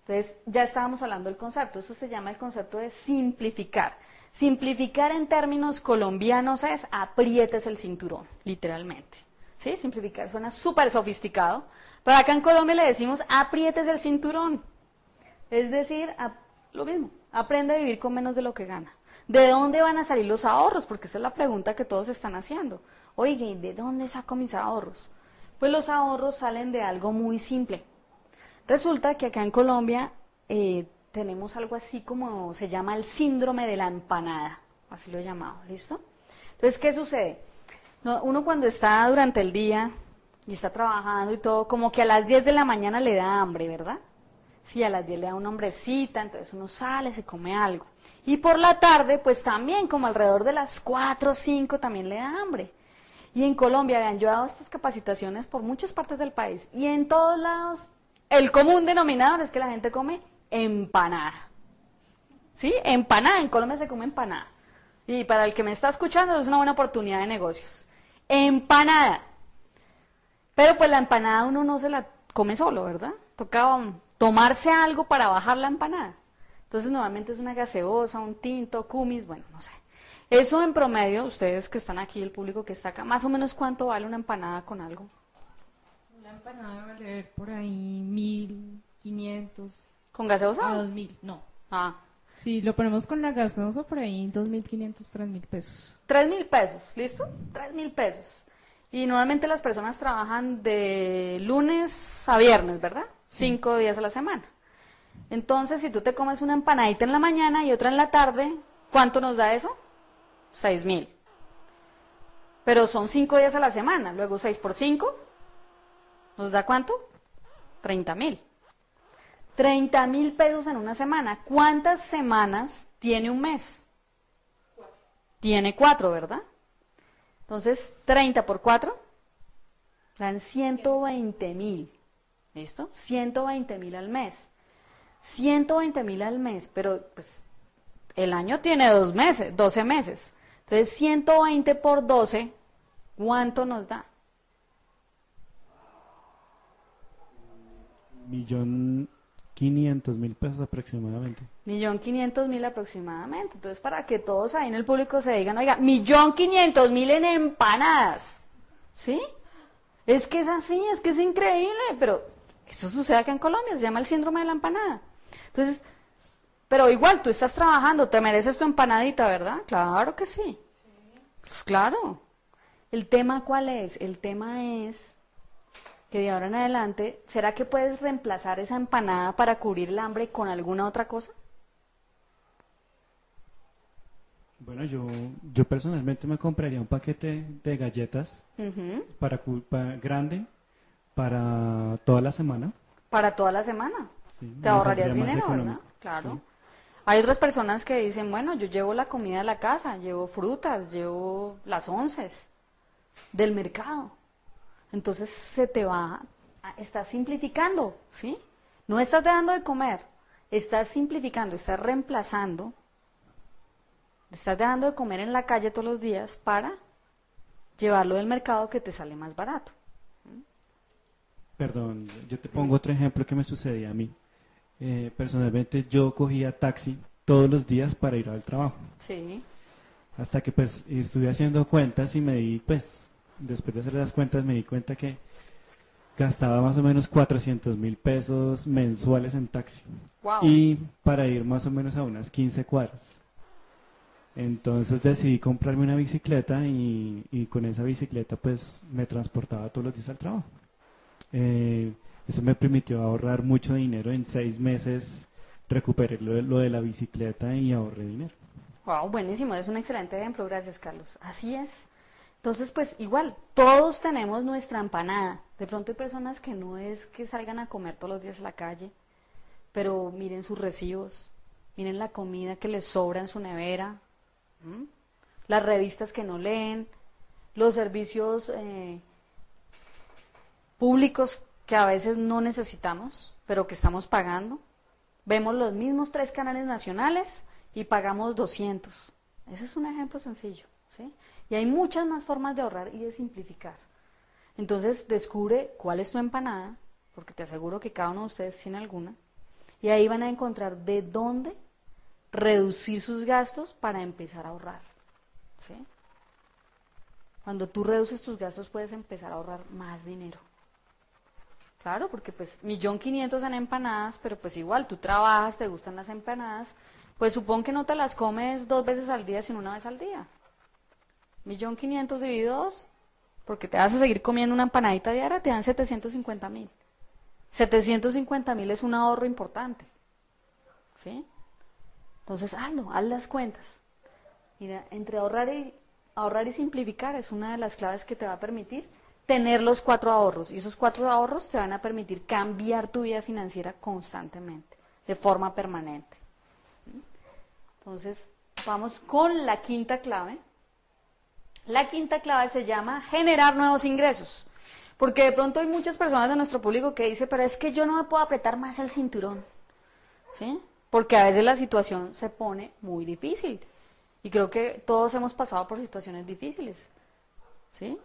Entonces, ya estábamos hablando del concepto, eso se llama el concepto de simplificar. Simplificar en términos colombianos es aprietes el cinturón, literalmente. ¿Sí? Simplificar suena súper sofisticado, pero acá en Colombia le decimos aprietes el cinturón. Es decir, lo mismo, aprende a vivir con menos de lo que gana. ¿De dónde van a salir los ahorros? Porque esa es la pregunta que todos están haciendo. Oye, ¿de dónde saco mis ahorros? Pues los ahorros salen de algo muy simple. Resulta que acá en Colombia eh, tenemos algo así como se llama el síndrome de la empanada, así lo he llamado, ¿listo? Entonces, ¿qué sucede? uno cuando está durante el día y está trabajando y todo, como que a las 10 de la mañana le da hambre, ¿verdad? Sí, a las 10 le da una hombrecita, entonces uno sale, se come algo. Y por la tarde, pues también, como alrededor de las 4 o 5, también le da hambre. Y en Colombia, vean, yo he dado estas capacitaciones por muchas partes del país. Y en todos lados, el común denominador es que la gente come empanada. ¿Sí? Empanada. En Colombia se come empanada. Y para el que me está escuchando, es una buena oportunidad de negocios. Empanada. Pero pues la empanada uno no se la come solo, ¿verdad? Toca tomarse algo para bajar la empanada. Entonces normalmente es una gaseosa, un tinto, cumis, bueno, no sé. Eso en promedio, ustedes que están aquí, el público que está acá, más o menos cuánto vale una empanada con algo. Una empanada vale valer por ahí mil quinientos. ¿Con gaseosa? A dos mil, no. Ah. Si lo ponemos con la gaseosa por ahí, dos mil quinientos, tres mil pesos. Tres mil pesos, ¿listo? Tres mil pesos. Y normalmente las personas trabajan de lunes a viernes, ¿verdad? Cinco días a la semana. Entonces, si tú te comes una empanadita en la mañana y otra en la tarde, ¿cuánto nos da eso? Seis mil. Pero son cinco días a la semana. Luego seis por cinco, ¿nos da cuánto? Treinta mil. Treinta mil pesos en una semana. ¿Cuántas semanas tiene un mes? Tiene cuatro, ¿verdad? Entonces, 30 por 4 dan 120 mil. ¿Listo? 120 mil al mes. 120 mil al mes, pero pues el año tiene dos meses, 12 meses. Entonces, 120 por 12, ¿cuánto nos da? Millón quinientos mil pesos aproximadamente. Millón quinientos mil aproximadamente. Entonces, para que todos ahí en el público se digan, oiga, millón quinientos mil en empanadas. ¿Sí? Es que es así, es que es increíble, pero eso sucede acá en Colombia, se llama el síndrome de la empanada. Entonces, pero igual, tú estás trabajando, te mereces tu empanadita, ¿verdad? Claro que sí. Pues claro. ¿El tema cuál es? El tema es que de ahora en adelante, ¿será que puedes reemplazar esa empanada para cubrir el hambre con alguna otra cosa? Bueno, yo, yo personalmente me compraría un paquete de galletas para, para, grande para toda la semana. Para toda la semana. Te ahorrarías dinero, ¿verdad? Claro. Hay otras personas que dicen, bueno, yo llevo la comida a la casa, llevo frutas, llevo las onces del mercado. Entonces se te va, estás simplificando, ¿sí? No estás dejando de comer, estás simplificando, estás reemplazando, estás dejando de comer en la calle todos los días para llevarlo del mercado que te sale más barato. Perdón, yo te pongo otro ejemplo que me sucedía a mí. Eh, personalmente yo cogía taxi todos los días para ir al trabajo. Sí. Hasta que pues estuve haciendo cuentas y me di pues después de hacer las cuentas me di cuenta que gastaba más o menos 400 mil pesos mensuales en taxi. Wow. Y para ir más o menos a unas 15 cuadras. Entonces decidí comprarme una bicicleta y, y con esa bicicleta pues me transportaba todos los días al trabajo. Eh, eso me permitió ahorrar mucho dinero. En seis meses recuperé lo, de- lo de la bicicleta y ahorré dinero. Wow, buenísimo, es un excelente ejemplo, gracias Carlos. Así es. Entonces, pues igual, todos tenemos nuestra empanada. De pronto hay personas que no es que salgan a comer todos los días a la calle, pero miren sus recibos, miren la comida que les sobra en su nevera, las revistas que no leen, los servicios eh, públicos que a veces no necesitamos, pero que estamos pagando. Vemos los mismos tres canales nacionales y pagamos 200. Ese es un ejemplo sencillo. ¿sí? Y hay muchas más formas de ahorrar y de simplificar. Entonces descubre cuál es tu empanada, porque te aseguro que cada uno de ustedes tiene alguna, y ahí van a encontrar de dónde reducir sus gastos para empezar a ahorrar. ¿sí? Cuando tú reduces tus gastos puedes empezar a ahorrar más dinero. Claro, porque pues millón quinientos en empanadas, pero pues igual tú trabajas, te gustan las empanadas, pues supón que no te las comes dos veces al día, sino una vez al día. Millón quinientos dividido dos, porque te vas a seguir comiendo una empanadita diaria, te dan 750 mil. 750 mil es un ahorro importante. ¿Sí? Entonces, hazlo, haz las cuentas. Mira, entre ahorrar y, ahorrar y simplificar es una de las claves que te va a permitir tener los cuatro ahorros. Y esos cuatro ahorros te van a permitir cambiar tu vida financiera constantemente, de forma permanente. Entonces, vamos con la quinta clave. La quinta clave se llama generar nuevos ingresos. Porque de pronto hay muchas personas de nuestro público que dicen, pero es que yo no me puedo apretar más el cinturón. ¿Sí? Porque a veces la situación se pone muy difícil. Y creo que todos hemos pasado por situaciones difíciles. ¿Sí?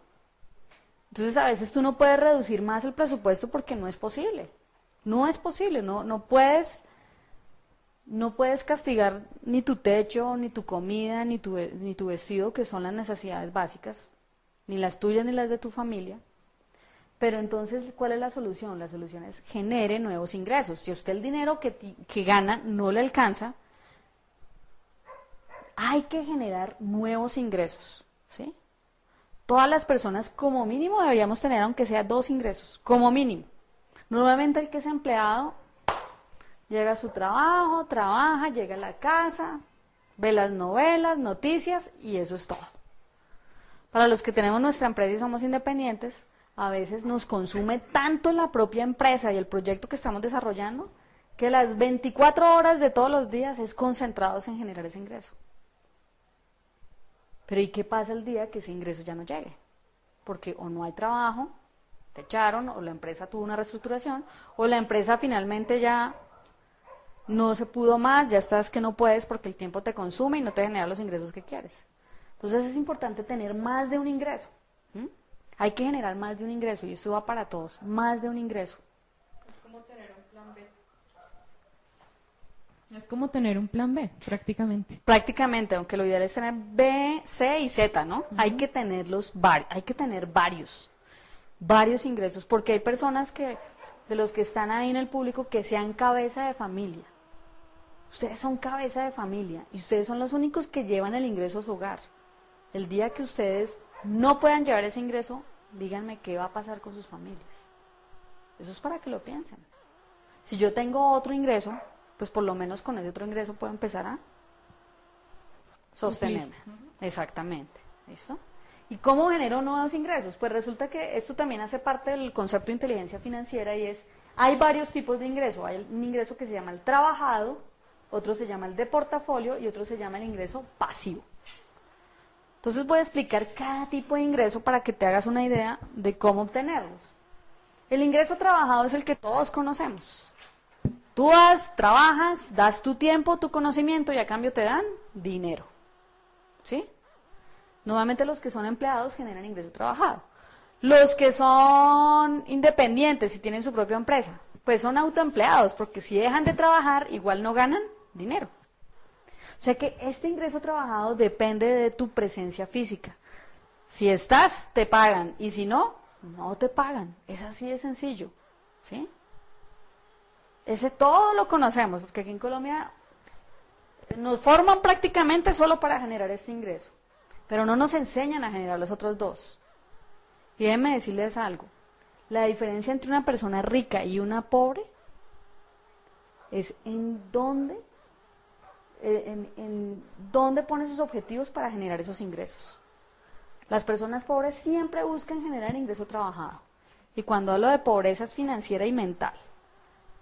Entonces a veces tú no puedes reducir más el presupuesto porque no es posible. No es posible, no, no puedes no puedes castigar ni tu techo, ni tu comida, ni tu, ni tu vestido, que son las necesidades básicas, ni las tuyas ni las de tu familia. Pero entonces, ¿cuál es la solución? La solución es genere nuevos ingresos. Si usted el dinero que gana no le alcanza, hay que generar nuevos ingresos. ¿sí? Todas las personas como mínimo deberíamos tener, aunque sea dos ingresos, como mínimo. Normalmente el que es empleado llega a su trabajo, trabaja, llega a la casa, ve las novelas, noticias y eso es todo. Para los que tenemos nuestra empresa y somos independientes, a veces nos consume tanto la propia empresa y el proyecto que estamos desarrollando que las 24 horas de todos los días es concentrados en generar ese ingreso. Pero ¿y qué pasa el día que ese ingreso ya no llegue? Porque o no hay trabajo, te echaron, o la empresa tuvo una reestructuración, o la empresa finalmente ya no se pudo más, ya estás que no puedes porque el tiempo te consume y no te genera los ingresos que quieres. Entonces es importante tener más de un ingreso. Hay que generar más de un ingreso y esto va para todos, más de un ingreso. Es como tener un plan B. Es como tener un plan B, prácticamente. Prácticamente, aunque lo ideal es tener B, C y Z, ¿no? Hay que tenerlos hay que tener varios, varios ingresos, porque hay personas que, de los que están ahí en el público, que sean cabeza de familia. Ustedes son cabeza de familia y ustedes son los únicos que llevan el ingreso a su hogar. El día que ustedes no puedan llevar ese ingreso, díganme qué va a pasar con sus familias. Eso es para que lo piensen. Si yo tengo otro ingreso, pues por lo menos con ese otro ingreso puedo empezar a sostenerme. Exactamente. ¿Listo? ¿Y cómo genero nuevos ingresos? Pues resulta que esto también hace parte del concepto de inteligencia financiera y es, hay varios tipos de ingreso. Hay un ingreso que se llama el trabajado, otro se llama el de portafolio y otro se llama el ingreso pasivo. Entonces voy a explicar cada tipo de ingreso para que te hagas una idea de cómo obtenerlos. El ingreso trabajado es el que todos conocemos. Tú vas, trabajas, das tu tiempo, tu conocimiento y a cambio te dan dinero. ¿Sí? Normalmente los que son empleados generan ingreso trabajado. Los que son independientes y tienen su propia empresa, pues son autoempleados, porque si dejan de trabajar, igual no ganan dinero. O sea que este ingreso trabajado depende de tu presencia física. Si estás, te pagan. Y si no, no te pagan. Es así de sencillo. ¿Sí? Ese todo lo conocemos, porque aquí en Colombia nos forman prácticamente solo para generar este ingreso, pero no nos enseñan a generar los otros dos. Y déjenme decirles algo, la diferencia entre una persona rica y una pobre es en dónde, en, en dónde pone sus objetivos para generar esos ingresos. Las personas pobres siempre buscan generar ingreso trabajado. Y cuando hablo de pobreza es financiera y mental.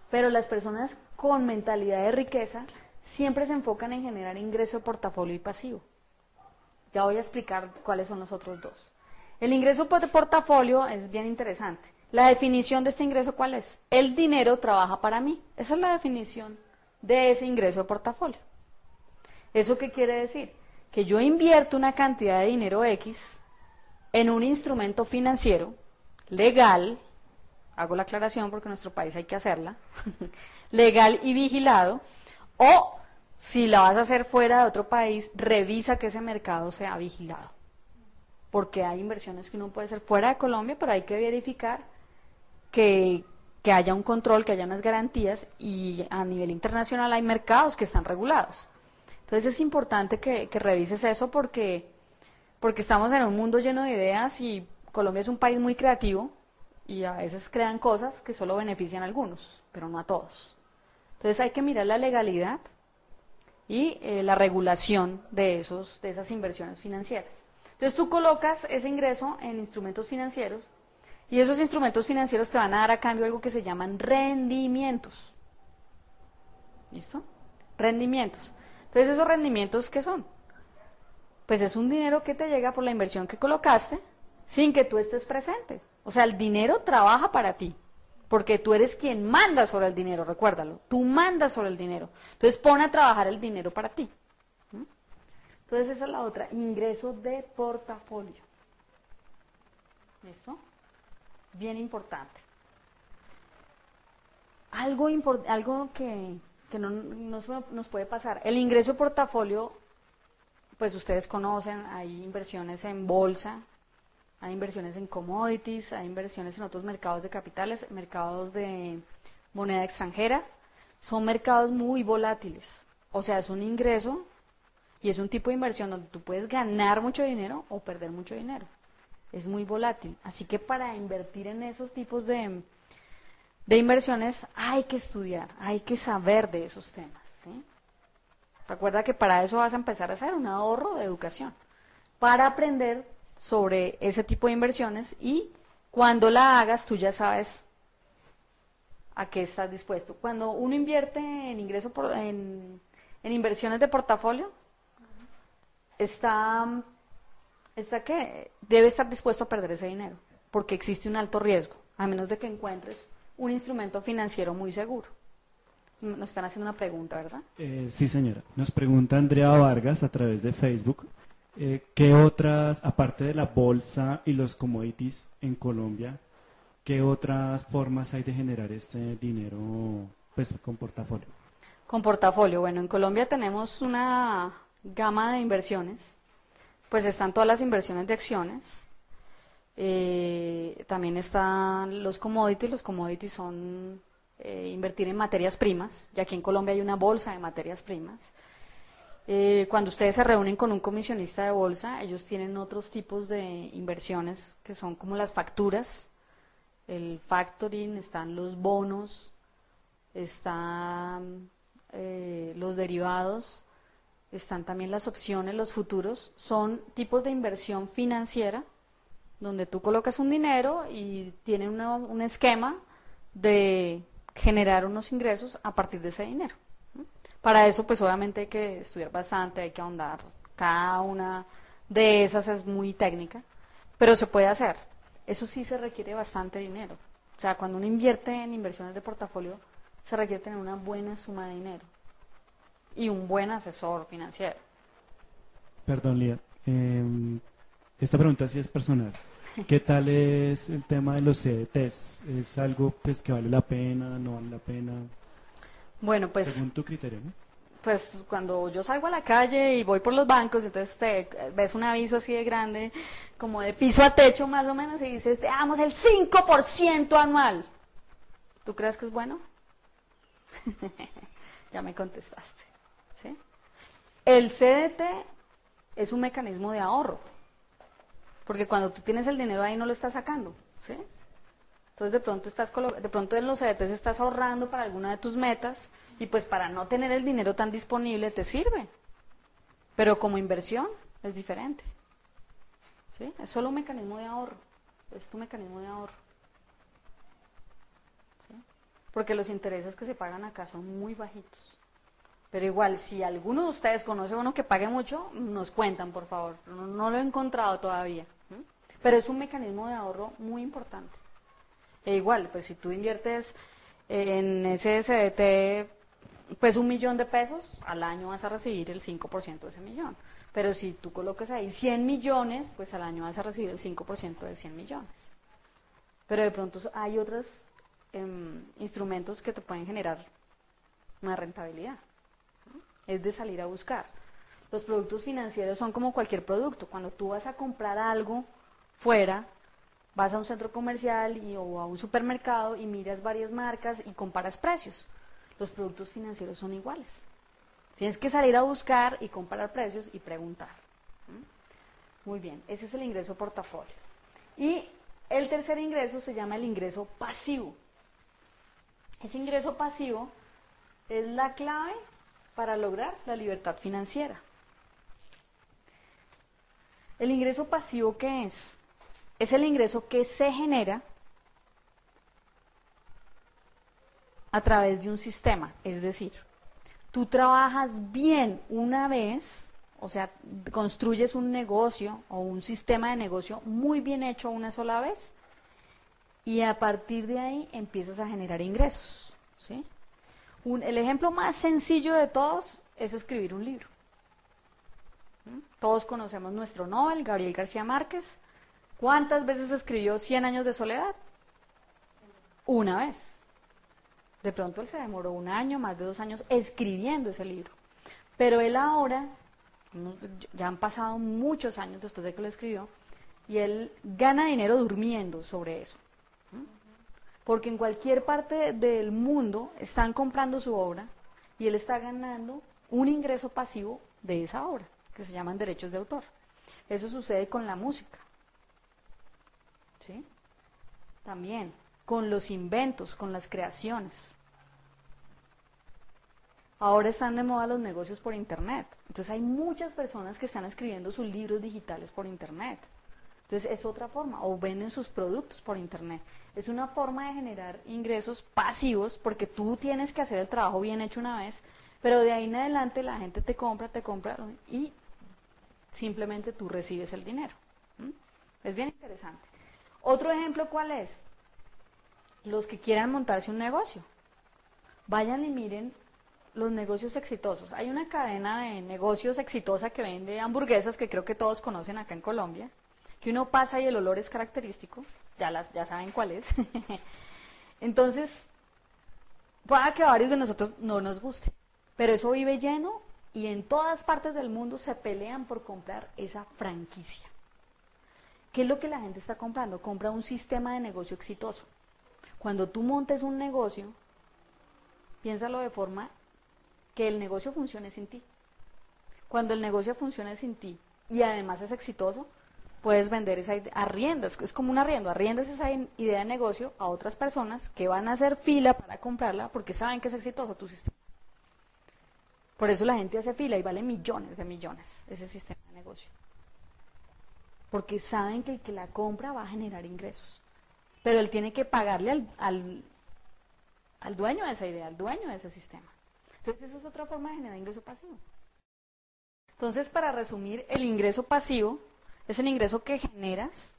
Pero las personas con mentalidad de riqueza siempre se enfocan en generar ingreso de portafolio y pasivo. Ya voy a explicar cuáles son los otros dos. El ingreso de portafolio es bien interesante. La definición de este ingreso, ¿cuál es? El dinero trabaja para mí. Esa es la definición de ese ingreso de portafolio. ¿Eso qué quiere decir? Que yo invierto una cantidad de dinero X en un instrumento financiero legal, hago la aclaración porque en nuestro país hay que hacerla, legal y vigilado, o si la vas a hacer fuera de otro país, revisa que ese mercado sea vigilado. Porque hay inversiones que uno puede hacer fuera de Colombia, pero hay que verificar que, haya un control, que haya unas garantías y a nivel internacional hay mercados que están regulados. Entonces es importante que, revises eso porque, porque estamos en un mundo lleno de ideas y Colombia es un país muy creativo y a veces crean cosas que solo benefician a algunos, pero no a todos. Entonces hay que mirar la legalidad y eh, la regulación de, esos, de esas inversiones financieras. Entonces tú colocas ese ingreso en instrumentos financieros y esos instrumentos financieros te van a dar a cambio algo que se llaman rendimientos. ¿Listo? Rendimientos. Entonces esos rendimientos, ¿qué son? Pues es un dinero que te llega por la inversión que colocaste sin que tú estés presente. O sea, el dinero trabaja para ti porque tú eres quien manda sobre el dinero, recuérdalo, tú mandas sobre el dinero. Entonces pone a trabajar el dinero para ti. Entonces esa es la otra, ingreso de portafolio. ¿Listo? Bien importante. Algo, algo que, no, nos puede pasar. El ingreso portafolio, pues ustedes conocen, hay inversiones en bolsa, hay inversiones en commodities, hay inversiones en otros mercados de capitales, mercados de moneda extranjera. Son mercados muy volátiles. O sea, es un ingreso y es un tipo de inversión donde tú puedes ganar mucho dinero o perder mucho dinero. Es muy volátil. Así que para invertir en esos tipos de, de inversiones hay que estudiar, hay que saber de esos temas. Recuerda que para eso vas a empezar a hacer un ahorro de educación. Para aprender sobre ese tipo de inversiones y cuando la hagas tú ya sabes a qué estás dispuesto. Cuando uno invierte en ingreso por, en, inversiones de portafolio, está, está que debe estar dispuesto a perder ese dinero, porque existe un alto riesgo, a menos de que encuentres un instrumento financiero muy seguro. Nos están haciendo una pregunta, ¿verdad? Eh, sí, señora. Nos pregunta Andrea Vargas a través de Facebook eh, ¿Qué otras, aparte de la bolsa y los commodities en Colombia, qué otras formas hay de generar este dinero pues, con portafolio? Con portafolio, bueno, en Colombia tenemos una gama de inversiones, pues están todas las inversiones de acciones, eh, también están los commodities, los commodities son eh, invertir en materias primas, y aquí en Colombia hay una bolsa de materias primas. Eh, cuando ustedes se reúnen con un comisionista de bolsa, ellos tienen otros tipos de inversiones que son como las facturas, el factoring, están los bonos, están eh, los derivados, están también las opciones, los futuros. Son tipos de inversión financiera donde tú colocas un dinero y tienen un esquema de generar unos ingresos a partir de ese dinero. Para eso, pues obviamente hay que estudiar bastante, hay que ahondar. Cada una de esas es muy técnica, pero se puede hacer. Eso sí se requiere bastante dinero. O sea, cuando uno invierte en inversiones de portafolio, se requiere tener una buena suma de dinero y un buen asesor financiero. Perdón, Lía. Em, esta pregunta sí es personal. ¿Qué tal es el tema de los CDTs? ¿Es algo pues, que vale la pena, no vale la pena? Bueno, pues... Según tu criterio, ¿no? pues cuando yo salgo a la calle y voy por los bancos, entonces te ves un aviso así de grande, como de piso a techo más o menos, y dices, te damos el 5% anual. ¿Tú crees que es bueno? ya me contestaste. ¿sí? El CDT es un mecanismo de ahorro, porque cuando tú tienes el dinero ahí no lo estás sacando. ¿sí? Entonces de pronto estás de pronto en los CDTs estás ahorrando para alguna de tus metas y pues para no tener el dinero tan disponible te sirve. Pero como inversión es diferente. ¿Sí? Es solo un mecanismo de ahorro. Es tu mecanismo de ahorro. ¿Sí? Porque los intereses que se pagan acá son muy bajitos. Pero igual, si alguno de ustedes conoce uno que pague mucho, nos cuentan, por favor. No, lo he encontrado todavía. Pero es un mecanismo de ahorro muy importante. E igual, pues si tú inviertes en ese SDT pues un millón de pesos, al año vas a recibir el 5% de ese millón. Pero si tú colocas ahí 100 millones, pues al año vas a recibir el 5% de 100 millones. Pero de pronto hay otros em, instrumentos que te pueden generar una rentabilidad. Es de salir a buscar. Los productos financieros son como cualquier producto. Cuando tú vas a comprar algo fuera, vas a un centro comercial y, o a un supermercado y miras varias marcas y comparas precios. Los productos financieros son iguales. Tienes que salir a buscar y comparar precios y preguntar. Muy bien, ese es el ingreso portafolio. Y el tercer ingreso se llama el ingreso pasivo. Ese ingreso pasivo es la clave para lograr la libertad financiera. ¿El ingreso pasivo qué es? es el ingreso que se genera a través de un sistema. Es decir, tú trabajas bien una vez, o sea, construyes un negocio o un sistema de negocio muy bien hecho una sola vez y a partir de ahí empiezas a generar ingresos. ¿sí? El ejemplo más sencillo de todos es escribir un libro. ¿Mm? Todos conocemos nuestro Nobel, Gabriel García Márquez. ¿Cuántas veces escribió Cien años de soledad? Una vez. De pronto él se demoró un año, más de dos años, escribiendo ese libro. Pero él ahora, ya han pasado muchos años después de que lo escribió, y él gana dinero durmiendo sobre eso. Porque en cualquier parte del mundo están comprando su obra y él está ganando un ingreso pasivo de esa obra, que se llaman derechos de autor. Eso sucede con la música. ¿sí? También con los inventos, con las creaciones. Ahora están de moda los negocios por Internet. Entonces hay muchas personas que están escribiendo sus libros digitales por Internet. Entonces es otra forma, o venden sus productos por Internet. Es una forma de generar ingresos pasivos porque tú tienes que hacer el trabajo bien hecho una vez, pero de ahí en adelante la gente te compra, te compra y simplemente tú recibes el dinero. Es bien interesante. Otro ejemplo, ¿cuál es? Los que quieran montarse un negocio. Vayan y miren los negocios exitosos. Hay una cadena de negocios exitosa que vende hamburguesas que creo que todos conocen acá en Colombia, que uno pasa y el olor es característico, ya, saben cuál es. Entonces, pueda que a varios de nosotros no nos guste, pero eso vive lleno y en todas partes del mundo se pelean por comprar esa franquicia. ¿Qué es lo que la gente está comprando? Compra un sistema de negocio exitoso. Cuando tú montes un negocio, piénsalo de forma que el negocio funcione sin ti. Cuando el negocio funcione sin ti y además es exitoso, puedes vender esa idea, arriendas, es como un arriendo, arriendas esa idea de negocio a otras personas que van a hacer fila para comprarla porque saben que es exitoso tu sistema. Por eso la gente hace fila y vale millones de millones ese sistema de negocio porque saben que el que la compra va a generar ingresos. Pero él tiene que pagarle al, al, dueño de esa idea, al dueño de ese sistema. Entonces esa es otra forma de generar ingreso pasivo. Entonces, para resumir, el ingreso pasivo es el ingreso que generas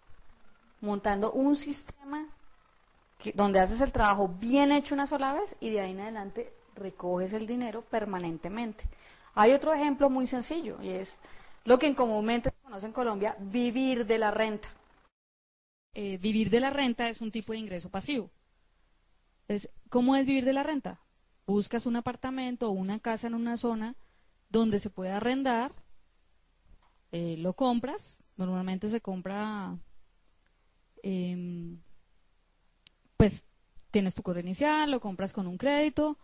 montando un sistema donde haces el trabajo bien hecho una sola vez y de ahí en adelante recoges el dinero permanentemente. Hay otro ejemplo muy sencillo y es lo que comúnmente se conoce en Colombia, vivir de la renta. Eh, vivir de la renta es un tipo de ingreso pasivo. ¿Cómo es vivir de la renta? buscas un apartamento o una casa en una zona donde se pueda arrendar, eh, lo compras, normalmente se compra, em, pues tienes tu costo inicial, lo compras con un crédito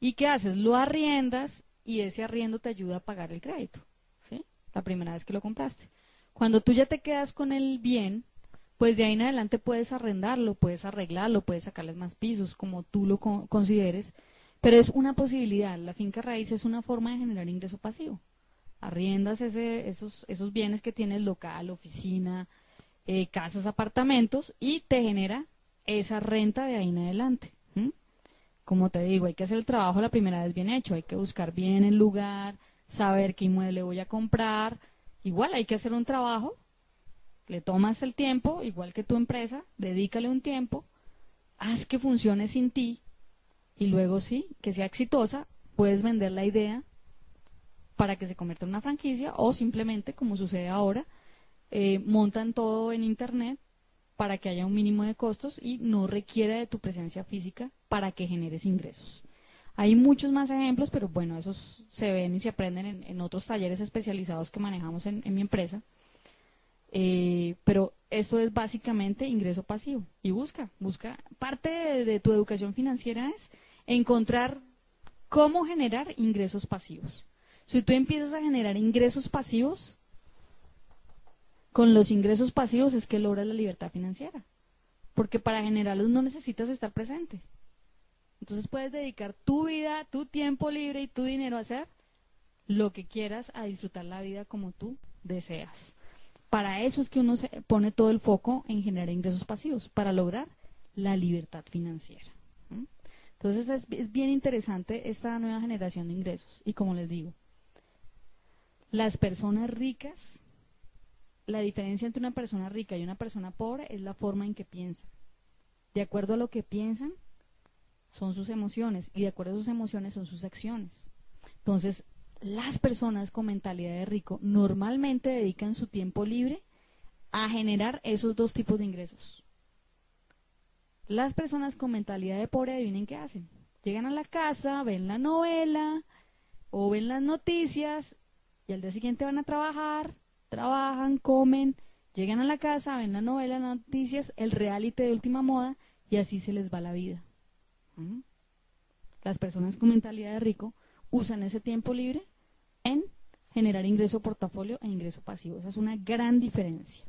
y ¿qué haces? Lo arriendas y ese arriendo te ayuda a pagar el crédito, ¿sí? La primera vez que lo compraste. Cuando tú ya te quedas con el bien, pues de ahí en adelante puedes arrendarlo, puedes arreglarlo, puedes sacarles más pisos, como tú lo consideres, pero es una posibilidad. La finca raíz es una forma de generar ingreso pasivo. Arriendas ese, esos, esos bienes que tienes local, oficina, eh, casas, apartamentos y te genera esa renta de ahí en adelante. Como te digo, hay que hacer el trabajo la primera vez bien hecho, hay que buscar bien el lugar, saber qué inmueble voy a comprar. Igual hay que hacer un trabajo, le tomas el tiempo, igual que tu empresa, dedícale un tiempo, haz que funcione sin ti y luego sí, que sea exitosa, puedes vender la idea para que se convierta en una franquicia o simplemente, como sucede ahora, eh, montan todo en Internet para que haya un mínimo de costos y no requiera de tu presencia física para que generes ingresos. Hay muchos más ejemplos, pero bueno, esos se ven y se aprenden en, otros talleres especializados que manejamos en, mi empresa. Eh, pero esto es básicamente ingreso pasivo. Y busca, busca. Parte de, tu educación financiera es encontrar cómo generar ingresos pasivos. Si tú empiezas a generar ingresos pasivos, con los ingresos pasivos es que logras la libertad financiera. Porque para generarlos no necesitas estar presente. Entonces puedes dedicar tu vida, tu tiempo libre y tu dinero a hacer lo que quieras, a disfrutar la vida como tú deseas. Para eso es que uno se pone todo el foco en generar ingresos pasivos, para lograr la libertad financiera. Entonces es, bien interesante esta nueva generación de ingresos. Y como les digo, las personas ricas la diferencia entre una persona rica y una persona pobre es la forma en que piensan. De acuerdo a lo que piensan, son sus emociones y de acuerdo a sus emociones son sus acciones. Entonces, las personas con mentalidad de rico normalmente dedican su tiempo libre a generar esos dos tipos de ingresos. Las personas con mentalidad de pobre adivinen qué hacen. Llegan a la casa, ven la novela o ven las noticias y al día siguiente van a trabajar trabajan, comen, llegan a la casa, ven la novela, noticias, el reality de última moda y así se les va la vida. ¿Mm? Las personas con mentalidad de rico usan ese tiempo libre en generar ingreso portafolio e ingreso pasivo. Esa es una gran diferencia.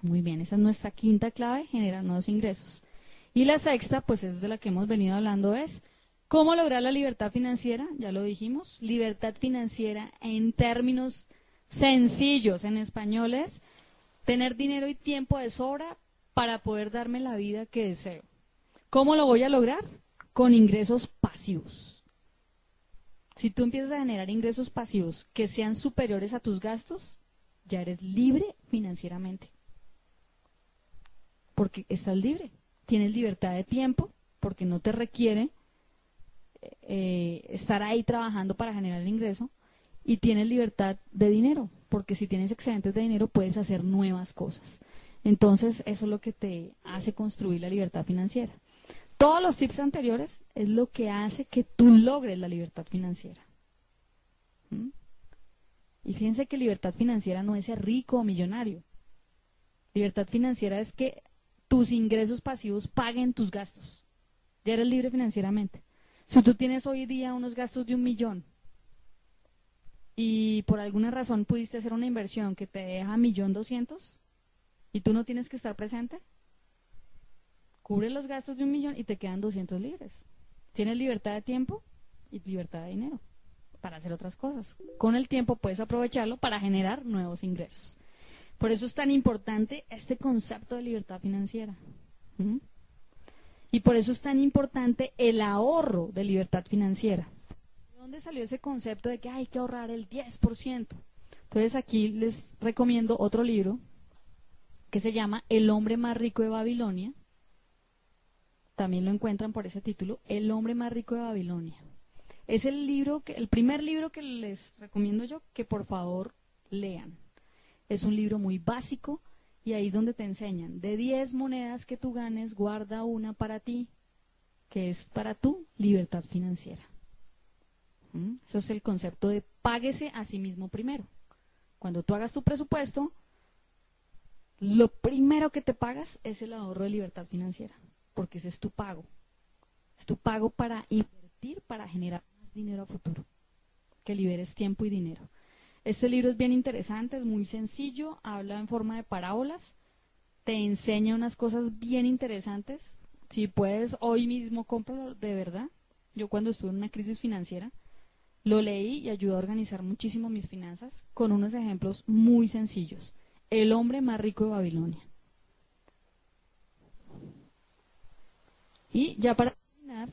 Muy bien, esa es nuestra quinta clave, generar nuevos ingresos. Y la sexta, pues es de la que hemos venido hablando, es cómo lograr la libertad financiera, ya lo dijimos, libertad financiera en términos sencillos en español es tener dinero y tiempo de sobra para poder darme la vida que deseo. ¿Cómo lo voy a lograr? Con ingresos pasivos. Si tú empiezas a generar ingresos pasivos que sean superiores a tus gastos, ya eres libre financieramente. Porque estás libre. Tienes libertad de tiempo porque no te requiere eh, estar ahí trabajando para generar el ingreso y tienes libertad de dinero, porque si tienes excedentes de dinero puedes hacer nuevas cosas. Entonces, eso es lo que te hace construir la libertad financiera. Todos los tips anteriores es lo que hace que tú logres la libertad financiera. ¿Mm? Y fíjense que libertad financiera no es ser rico o millonario. Libertad financiera es que tus ingresos pasivos paguen tus gastos. Ya eres libre financieramente. Si tú tienes hoy día unos gastos de un millón y por alguna razón pudiste hacer una inversión que te deja millón doscientos y tú no tienes que estar presente, cubre los gastos de un millón y te quedan doscientos libres. Tienes libertad de tiempo y libertad de dinero para hacer otras cosas. Con el tiempo puedes aprovecharlo para generar nuevos ingresos. Por eso es tan importante este concepto de libertad financiera. Y por eso es tan importante el ahorro de libertad financiera dónde salió ese concepto de que hay que ahorrar el 10%? Entonces aquí les recomiendo otro libro que se llama El hombre más rico de Babilonia. También lo encuentran por ese título, El hombre más rico de Babilonia. Es el libro que el primer libro que les recomiendo yo que por favor lean. Es un libro muy básico y ahí es donde te enseñan, de 10 monedas que tú ganes, guarda una para ti que es para tu libertad financiera. ¿Mm? Eso es el concepto de páguese a sí mismo primero. Cuando tú hagas tu presupuesto, lo primero que te pagas es el ahorro de libertad financiera, porque ese es tu pago. Es tu pago para invertir, para generar más dinero a futuro, que liberes tiempo y dinero. Este libro es bien interesante, es muy sencillo, habla en forma de parábolas, te enseña unas cosas bien interesantes. Si puedes, hoy mismo cómpralo de verdad. Yo cuando estuve en una crisis financiera, lo leí y ayudó a organizar muchísimo mis finanzas con unos ejemplos muy sencillos. El hombre más rico de Babilonia. Y ya para terminar,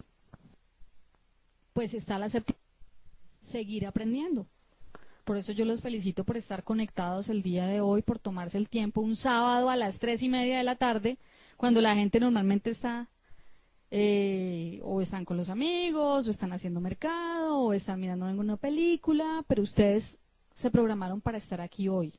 pues está la séptima, seguir aprendiendo. Por eso yo los felicito por estar conectados el día de hoy, por tomarse el tiempo un sábado a las tres y media de la tarde, cuando la gente normalmente está eh, o están con los amigos, o están haciendo mercado, o están mirando alguna película, pero ustedes se programaron para estar aquí hoy.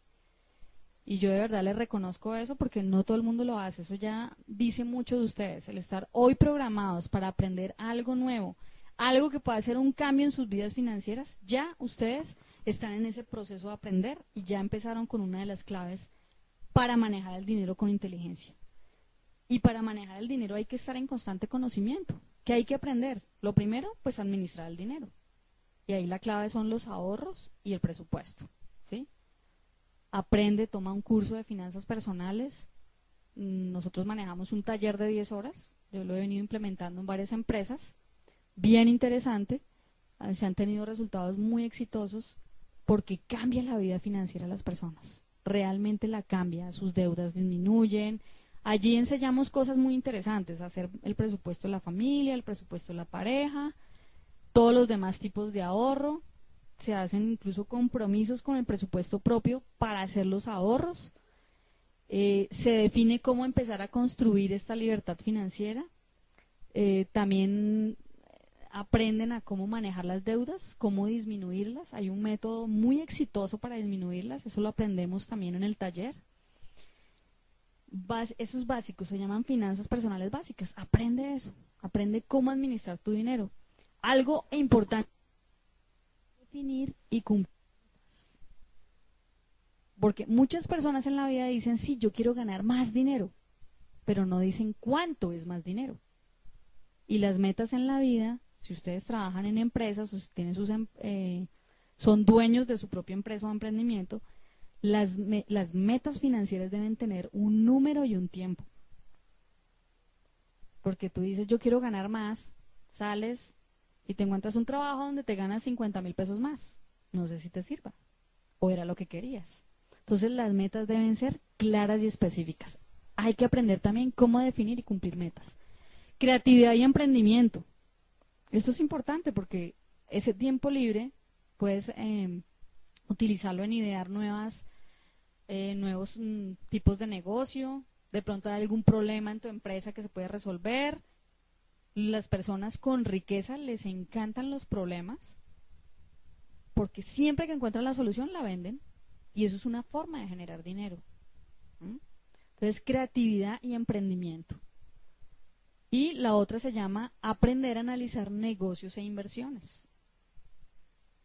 Y yo de verdad les reconozco eso porque no todo el mundo lo hace. Eso ya dice mucho de ustedes, el estar hoy programados para aprender algo nuevo, algo que pueda hacer un cambio en sus vidas financieras. Ya ustedes están en ese proceso de aprender y ya empezaron con una de las claves para manejar el dinero con inteligencia. Y para manejar el dinero hay que estar en constante conocimiento. ¿Qué hay que aprender? Lo primero, pues administrar el dinero. Y ahí la clave son los ahorros y el presupuesto. ¿sí? Aprende, toma un curso de finanzas personales. Nosotros manejamos un taller de 10 horas. Yo lo he venido implementando en varias empresas. Bien interesante. Ah, se han tenido resultados muy exitosos porque cambia la vida financiera de las personas. Realmente la cambia, sus deudas disminuyen. Allí enseñamos cosas muy interesantes, hacer el presupuesto de la familia, el presupuesto de la pareja, todos los demás tipos de ahorro. Se hacen incluso compromisos con el presupuesto propio para hacer los ahorros. Eh, se define cómo empezar a construir esta libertad financiera. Eh, también aprenden a cómo manejar las deudas, cómo disminuirlas. Hay un método muy exitoso para disminuirlas, eso lo aprendemos también en el taller. esos básicos se llaman finanzas personales básicas. Aprende eso, aprende cómo administrar tu dinero. Algo importante, definir y cumplir. Porque muchas personas en la vida dicen, sí, yo quiero ganar más dinero, pero no dicen cuánto es más dinero. Y las metas en la vida si ustedes trabajan en empresas o tienen sus, em, eh, son dueños de su propia empresa o emprendimiento, las, las metas financieras deben tener un número y un tiempo. Porque tú dices, yo quiero ganar más, sales y te encuentras un trabajo donde te ganas 50 mil pesos más. No sé si te sirva. O era lo que querías. Entonces las metas deben ser claras y específicas. Hay que aprender también cómo definir y cumplir metas. Creatividad y emprendimiento. Esto es importante porque ese tiempo libre puedes em, utilizarlo en idear nuevas, eh, nuevos mm, tipos de negocio. De pronto hay algún problema en tu empresa que se puede resolver. Las personas con riqueza les encantan los problemas porque siempre que encuentran la solución la venden y eso es una forma de generar dinero. Entonces, creatividad y emprendimiento. Y la otra se llama aprender a analizar negocios e inversiones.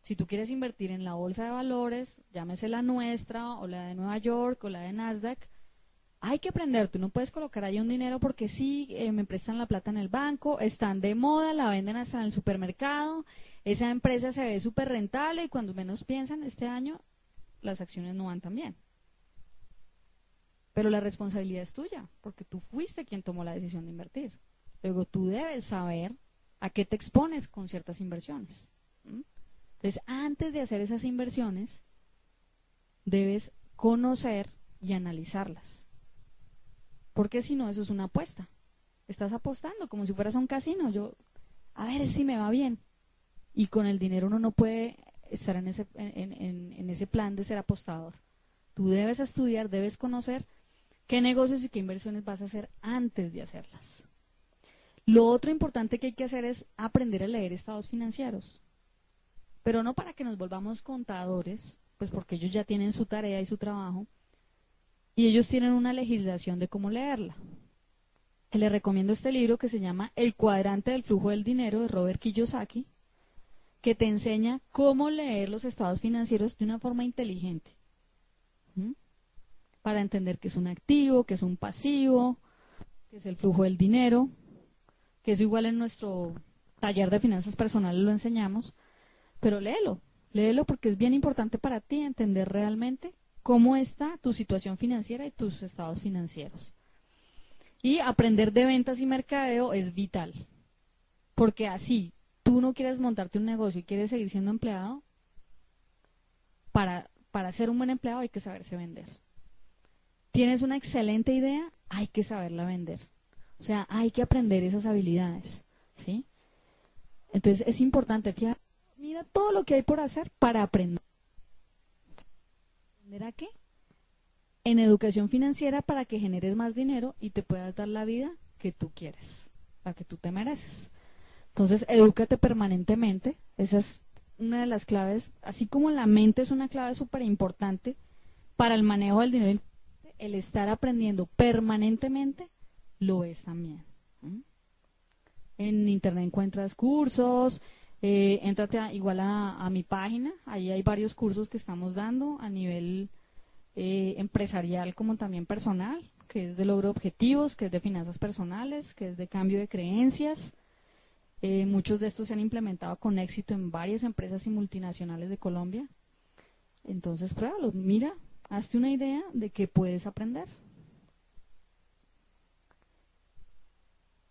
Si tú quieres invertir en la bolsa de valores, llámese la nuestra o la de Nueva York o la de Nasdaq, hay que aprender. Tú no puedes colocar ahí un dinero porque sí, eh, me prestan la plata en el banco, están de moda, la venden hasta en el supermercado, esa empresa se ve súper rentable y cuando menos piensan este año, las acciones no van tan bien. Pero la responsabilidad es tuya, porque tú fuiste quien tomó la decisión de invertir. Luego tú debes saber a qué te expones con ciertas inversiones. Entonces, antes de hacer esas inversiones, debes conocer y analizarlas. Porque si no, eso es una apuesta. Estás apostando como si fueras a un casino. Yo, a ver si me va bien. Y con el dinero uno no puede estar en ese, en ese plan de ser apostador. Tú debes estudiar, debes conocer qué negocios y qué inversiones vas a hacer antes de hacerlas. Lo otro importante que hay que hacer es aprender a leer estados financieros. Pero no para que nos volvamos contadores, pues porque ellos ya tienen su tarea y su trabajo, y ellos tienen una legislación de cómo leerla. le recomiendo este libro que se llama El cuadrante del flujo del dinero de Robert Kiyosaki, que te enseña cómo leer los estados financieros de una forma inteligente. Para entender qué es un activo, qué es un pasivo, qué es el flujo del dinero, que es igual en nuestro taller de finanzas personales lo enseñamos, pero léelo, léelo porque es bien importante para ti entender realmente cómo está tu situación financiera y tus estados financieros. Y aprender de ventas y mercadeo es vital, porque así tú no quieres montarte un negocio y quieres seguir siendo empleado, para, para ser un buen empleado hay que saberse vender. Tienes una excelente idea, hay que saberla vender. O sea, hay que aprender esas habilidades, ¿sí? Entonces es importante, fíjate, mira todo lo que hay por hacer para aprender. ¿Aprender a qué? En educación financiera para que generes más dinero y te puedas dar la vida que tú quieres, la que tú te mereces. Entonces, edúcate permanentemente. Esa es una de las claves. Así como la mente es una clave súper importante para el manejo del dinero, el estar aprendiendo permanentemente lo es también. En internet encuentras cursos, eh, entrate igual a, mi página, ahí hay varios cursos que estamos dando a nivel eh, empresarial como también personal, que es de logro objetivos, que es de finanzas personales, que es de cambio de creencias. Eh, muchos de estos se han implementado con éxito en varias empresas y multinacionales de Colombia. Entonces, pruébalo, mira, hazte una idea de qué puedes aprender.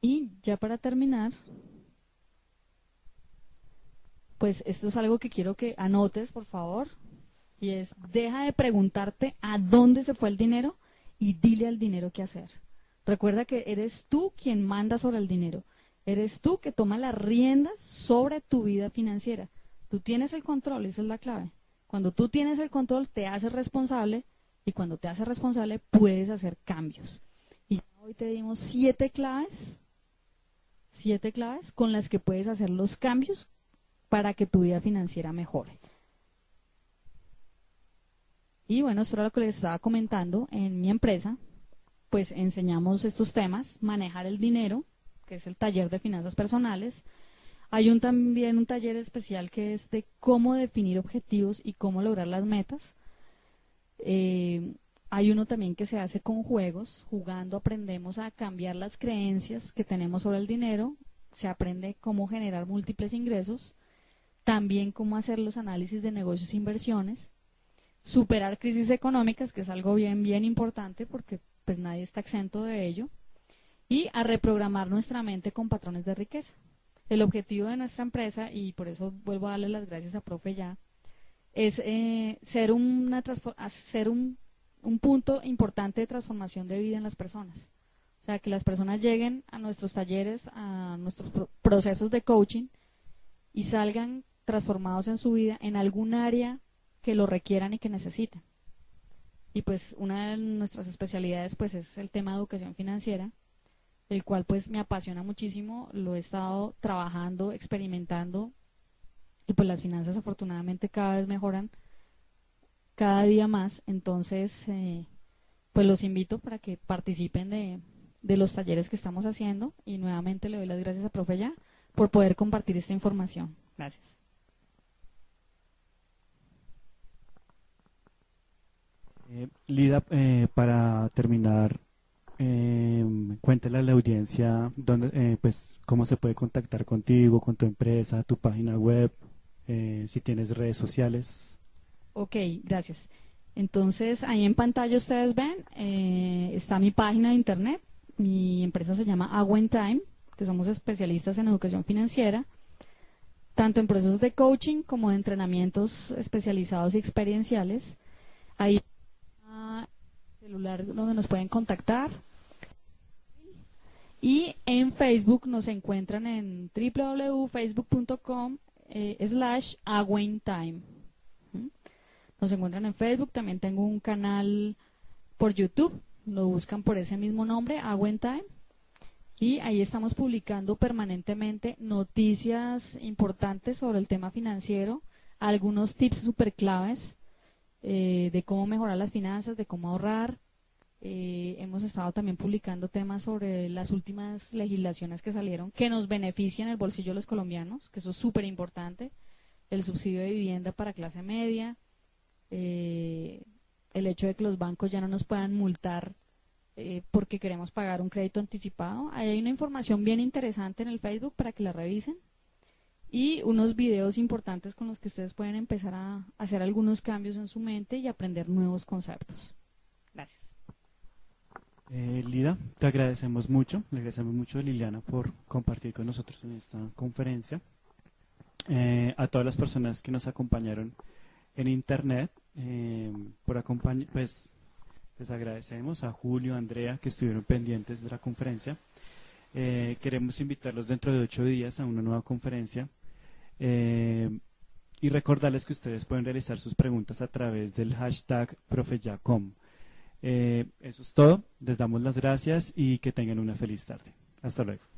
Y ya para terminar, pues esto es algo que quiero que anotes, por favor, y es, deja de preguntarte a dónde se fue el dinero y dile al dinero qué hacer. Recuerda que eres tú quien manda sobre el dinero. Eres tú que toma las riendas sobre tu vida financiera. Tú tienes el control, esa es la clave. Cuando tú tienes el control, te haces responsable y cuando te haces responsable, puedes hacer cambios. Y hoy te dimos siete claves siete claves con las que puedes hacer los cambios para que tu vida financiera mejore. Y bueno, esto era lo que les estaba comentando en mi empresa. Pues enseñamos estos temas, manejar el dinero, que es el taller de finanzas personales. Hay un, también un taller especial que es de cómo definir objetivos y cómo lograr las metas. Eh, hay uno también que se hace con juegos, jugando aprendemos a cambiar las creencias que tenemos sobre el dinero, se aprende cómo generar múltiples ingresos, también cómo hacer los análisis de negocios e inversiones, superar crisis económicas, que es algo bien, bien importante porque pues nadie está exento de ello, y a reprogramar nuestra mente con patrones de riqueza. El objetivo de nuestra empresa, y por eso vuelvo a darle las gracias a Profe Ya, es eh, ser, una, ser un un punto importante de transformación de vida en las personas. O sea, que las personas lleguen a nuestros talleres, a nuestros procesos de coaching y salgan transformados en su vida en algún área que lo requieran y que necesiten. Y pues una de nuestras especialidades pues es el tema de educación financiera, el cual pues me apasiona muchísimo, lo he estado trabajando, experimentando y pues las finanzas afortunadamente cada vez mejoran cada día más. Entonces, eh, pues los invito para que participen de, de, los talleres que estamos haciendo y nuevamente le doy las gracias a Profe Ya por poder compartir esta información. Gracias. Eh, Lida, eh, para terminar, eh, cuéntale a la audiencia dónde, eh, pues, cómo se puede contactar contigo, con tu empresa, tu página web, si tienes redes sociales. Ok, gracias. Entonces, ahí en pantalla ustedes ven, eh, está mi página de internet. Mi empresa se llama Time, que somos especialistas en educación financiera, tanto en procesos de coaching como de entrenamientos especializados y experienciales. Ahí está el celular donde nos pueden contactar. Y en Facebook nos encuentran en www.facebook.com eh, slash Time. Nos encuentran en Facebook, también tengo un canal por YouTube, lo buscan por ese mismo nombre, Time. Y ahí estamos publicando permanentemente noticias importantes sobre el tema financiero, algunos tips super claves eh, de cómo mejorar las finanzas, de cómo ahorrar, Eh, hemos estado también publicando temas sobre las últimas legislaciones que salieron que nos benefician el bolsillo de los colombianos, que eso es súper importante. El subsidio de vivienda para clase media, eh, el hecho de que los bancos ya no nos puedan multar eh, porque queremos pagar un crédito anticipado. Ahí hay una información bien interesante en el Facebook para que la revisen y unos videos importantes con los que ustedes pueden empezar a hacer algunos cambios en su mente y aprender nuevos conceptos. Gracias. Eh, Lida, te agradecemos mucho, le agradecemos mucho a Liliana por compartir con nosotros en esta conferencia. Eh, a todas las personas que nos acompañaron en internet, eh, por acompañar, pues les agradecemos a Julio, a Andrea, que estuvieron pendientes de la conferencia. queremos invitarlos dentro de ocho días a una nueva conferencia eh, y recordarles que ustedes pueden realizar sus preguntas a través del hashtag profeyacom. Eh, eso es todo. Les damos las gracias y que tengan una feliz tarde. Hasta luego.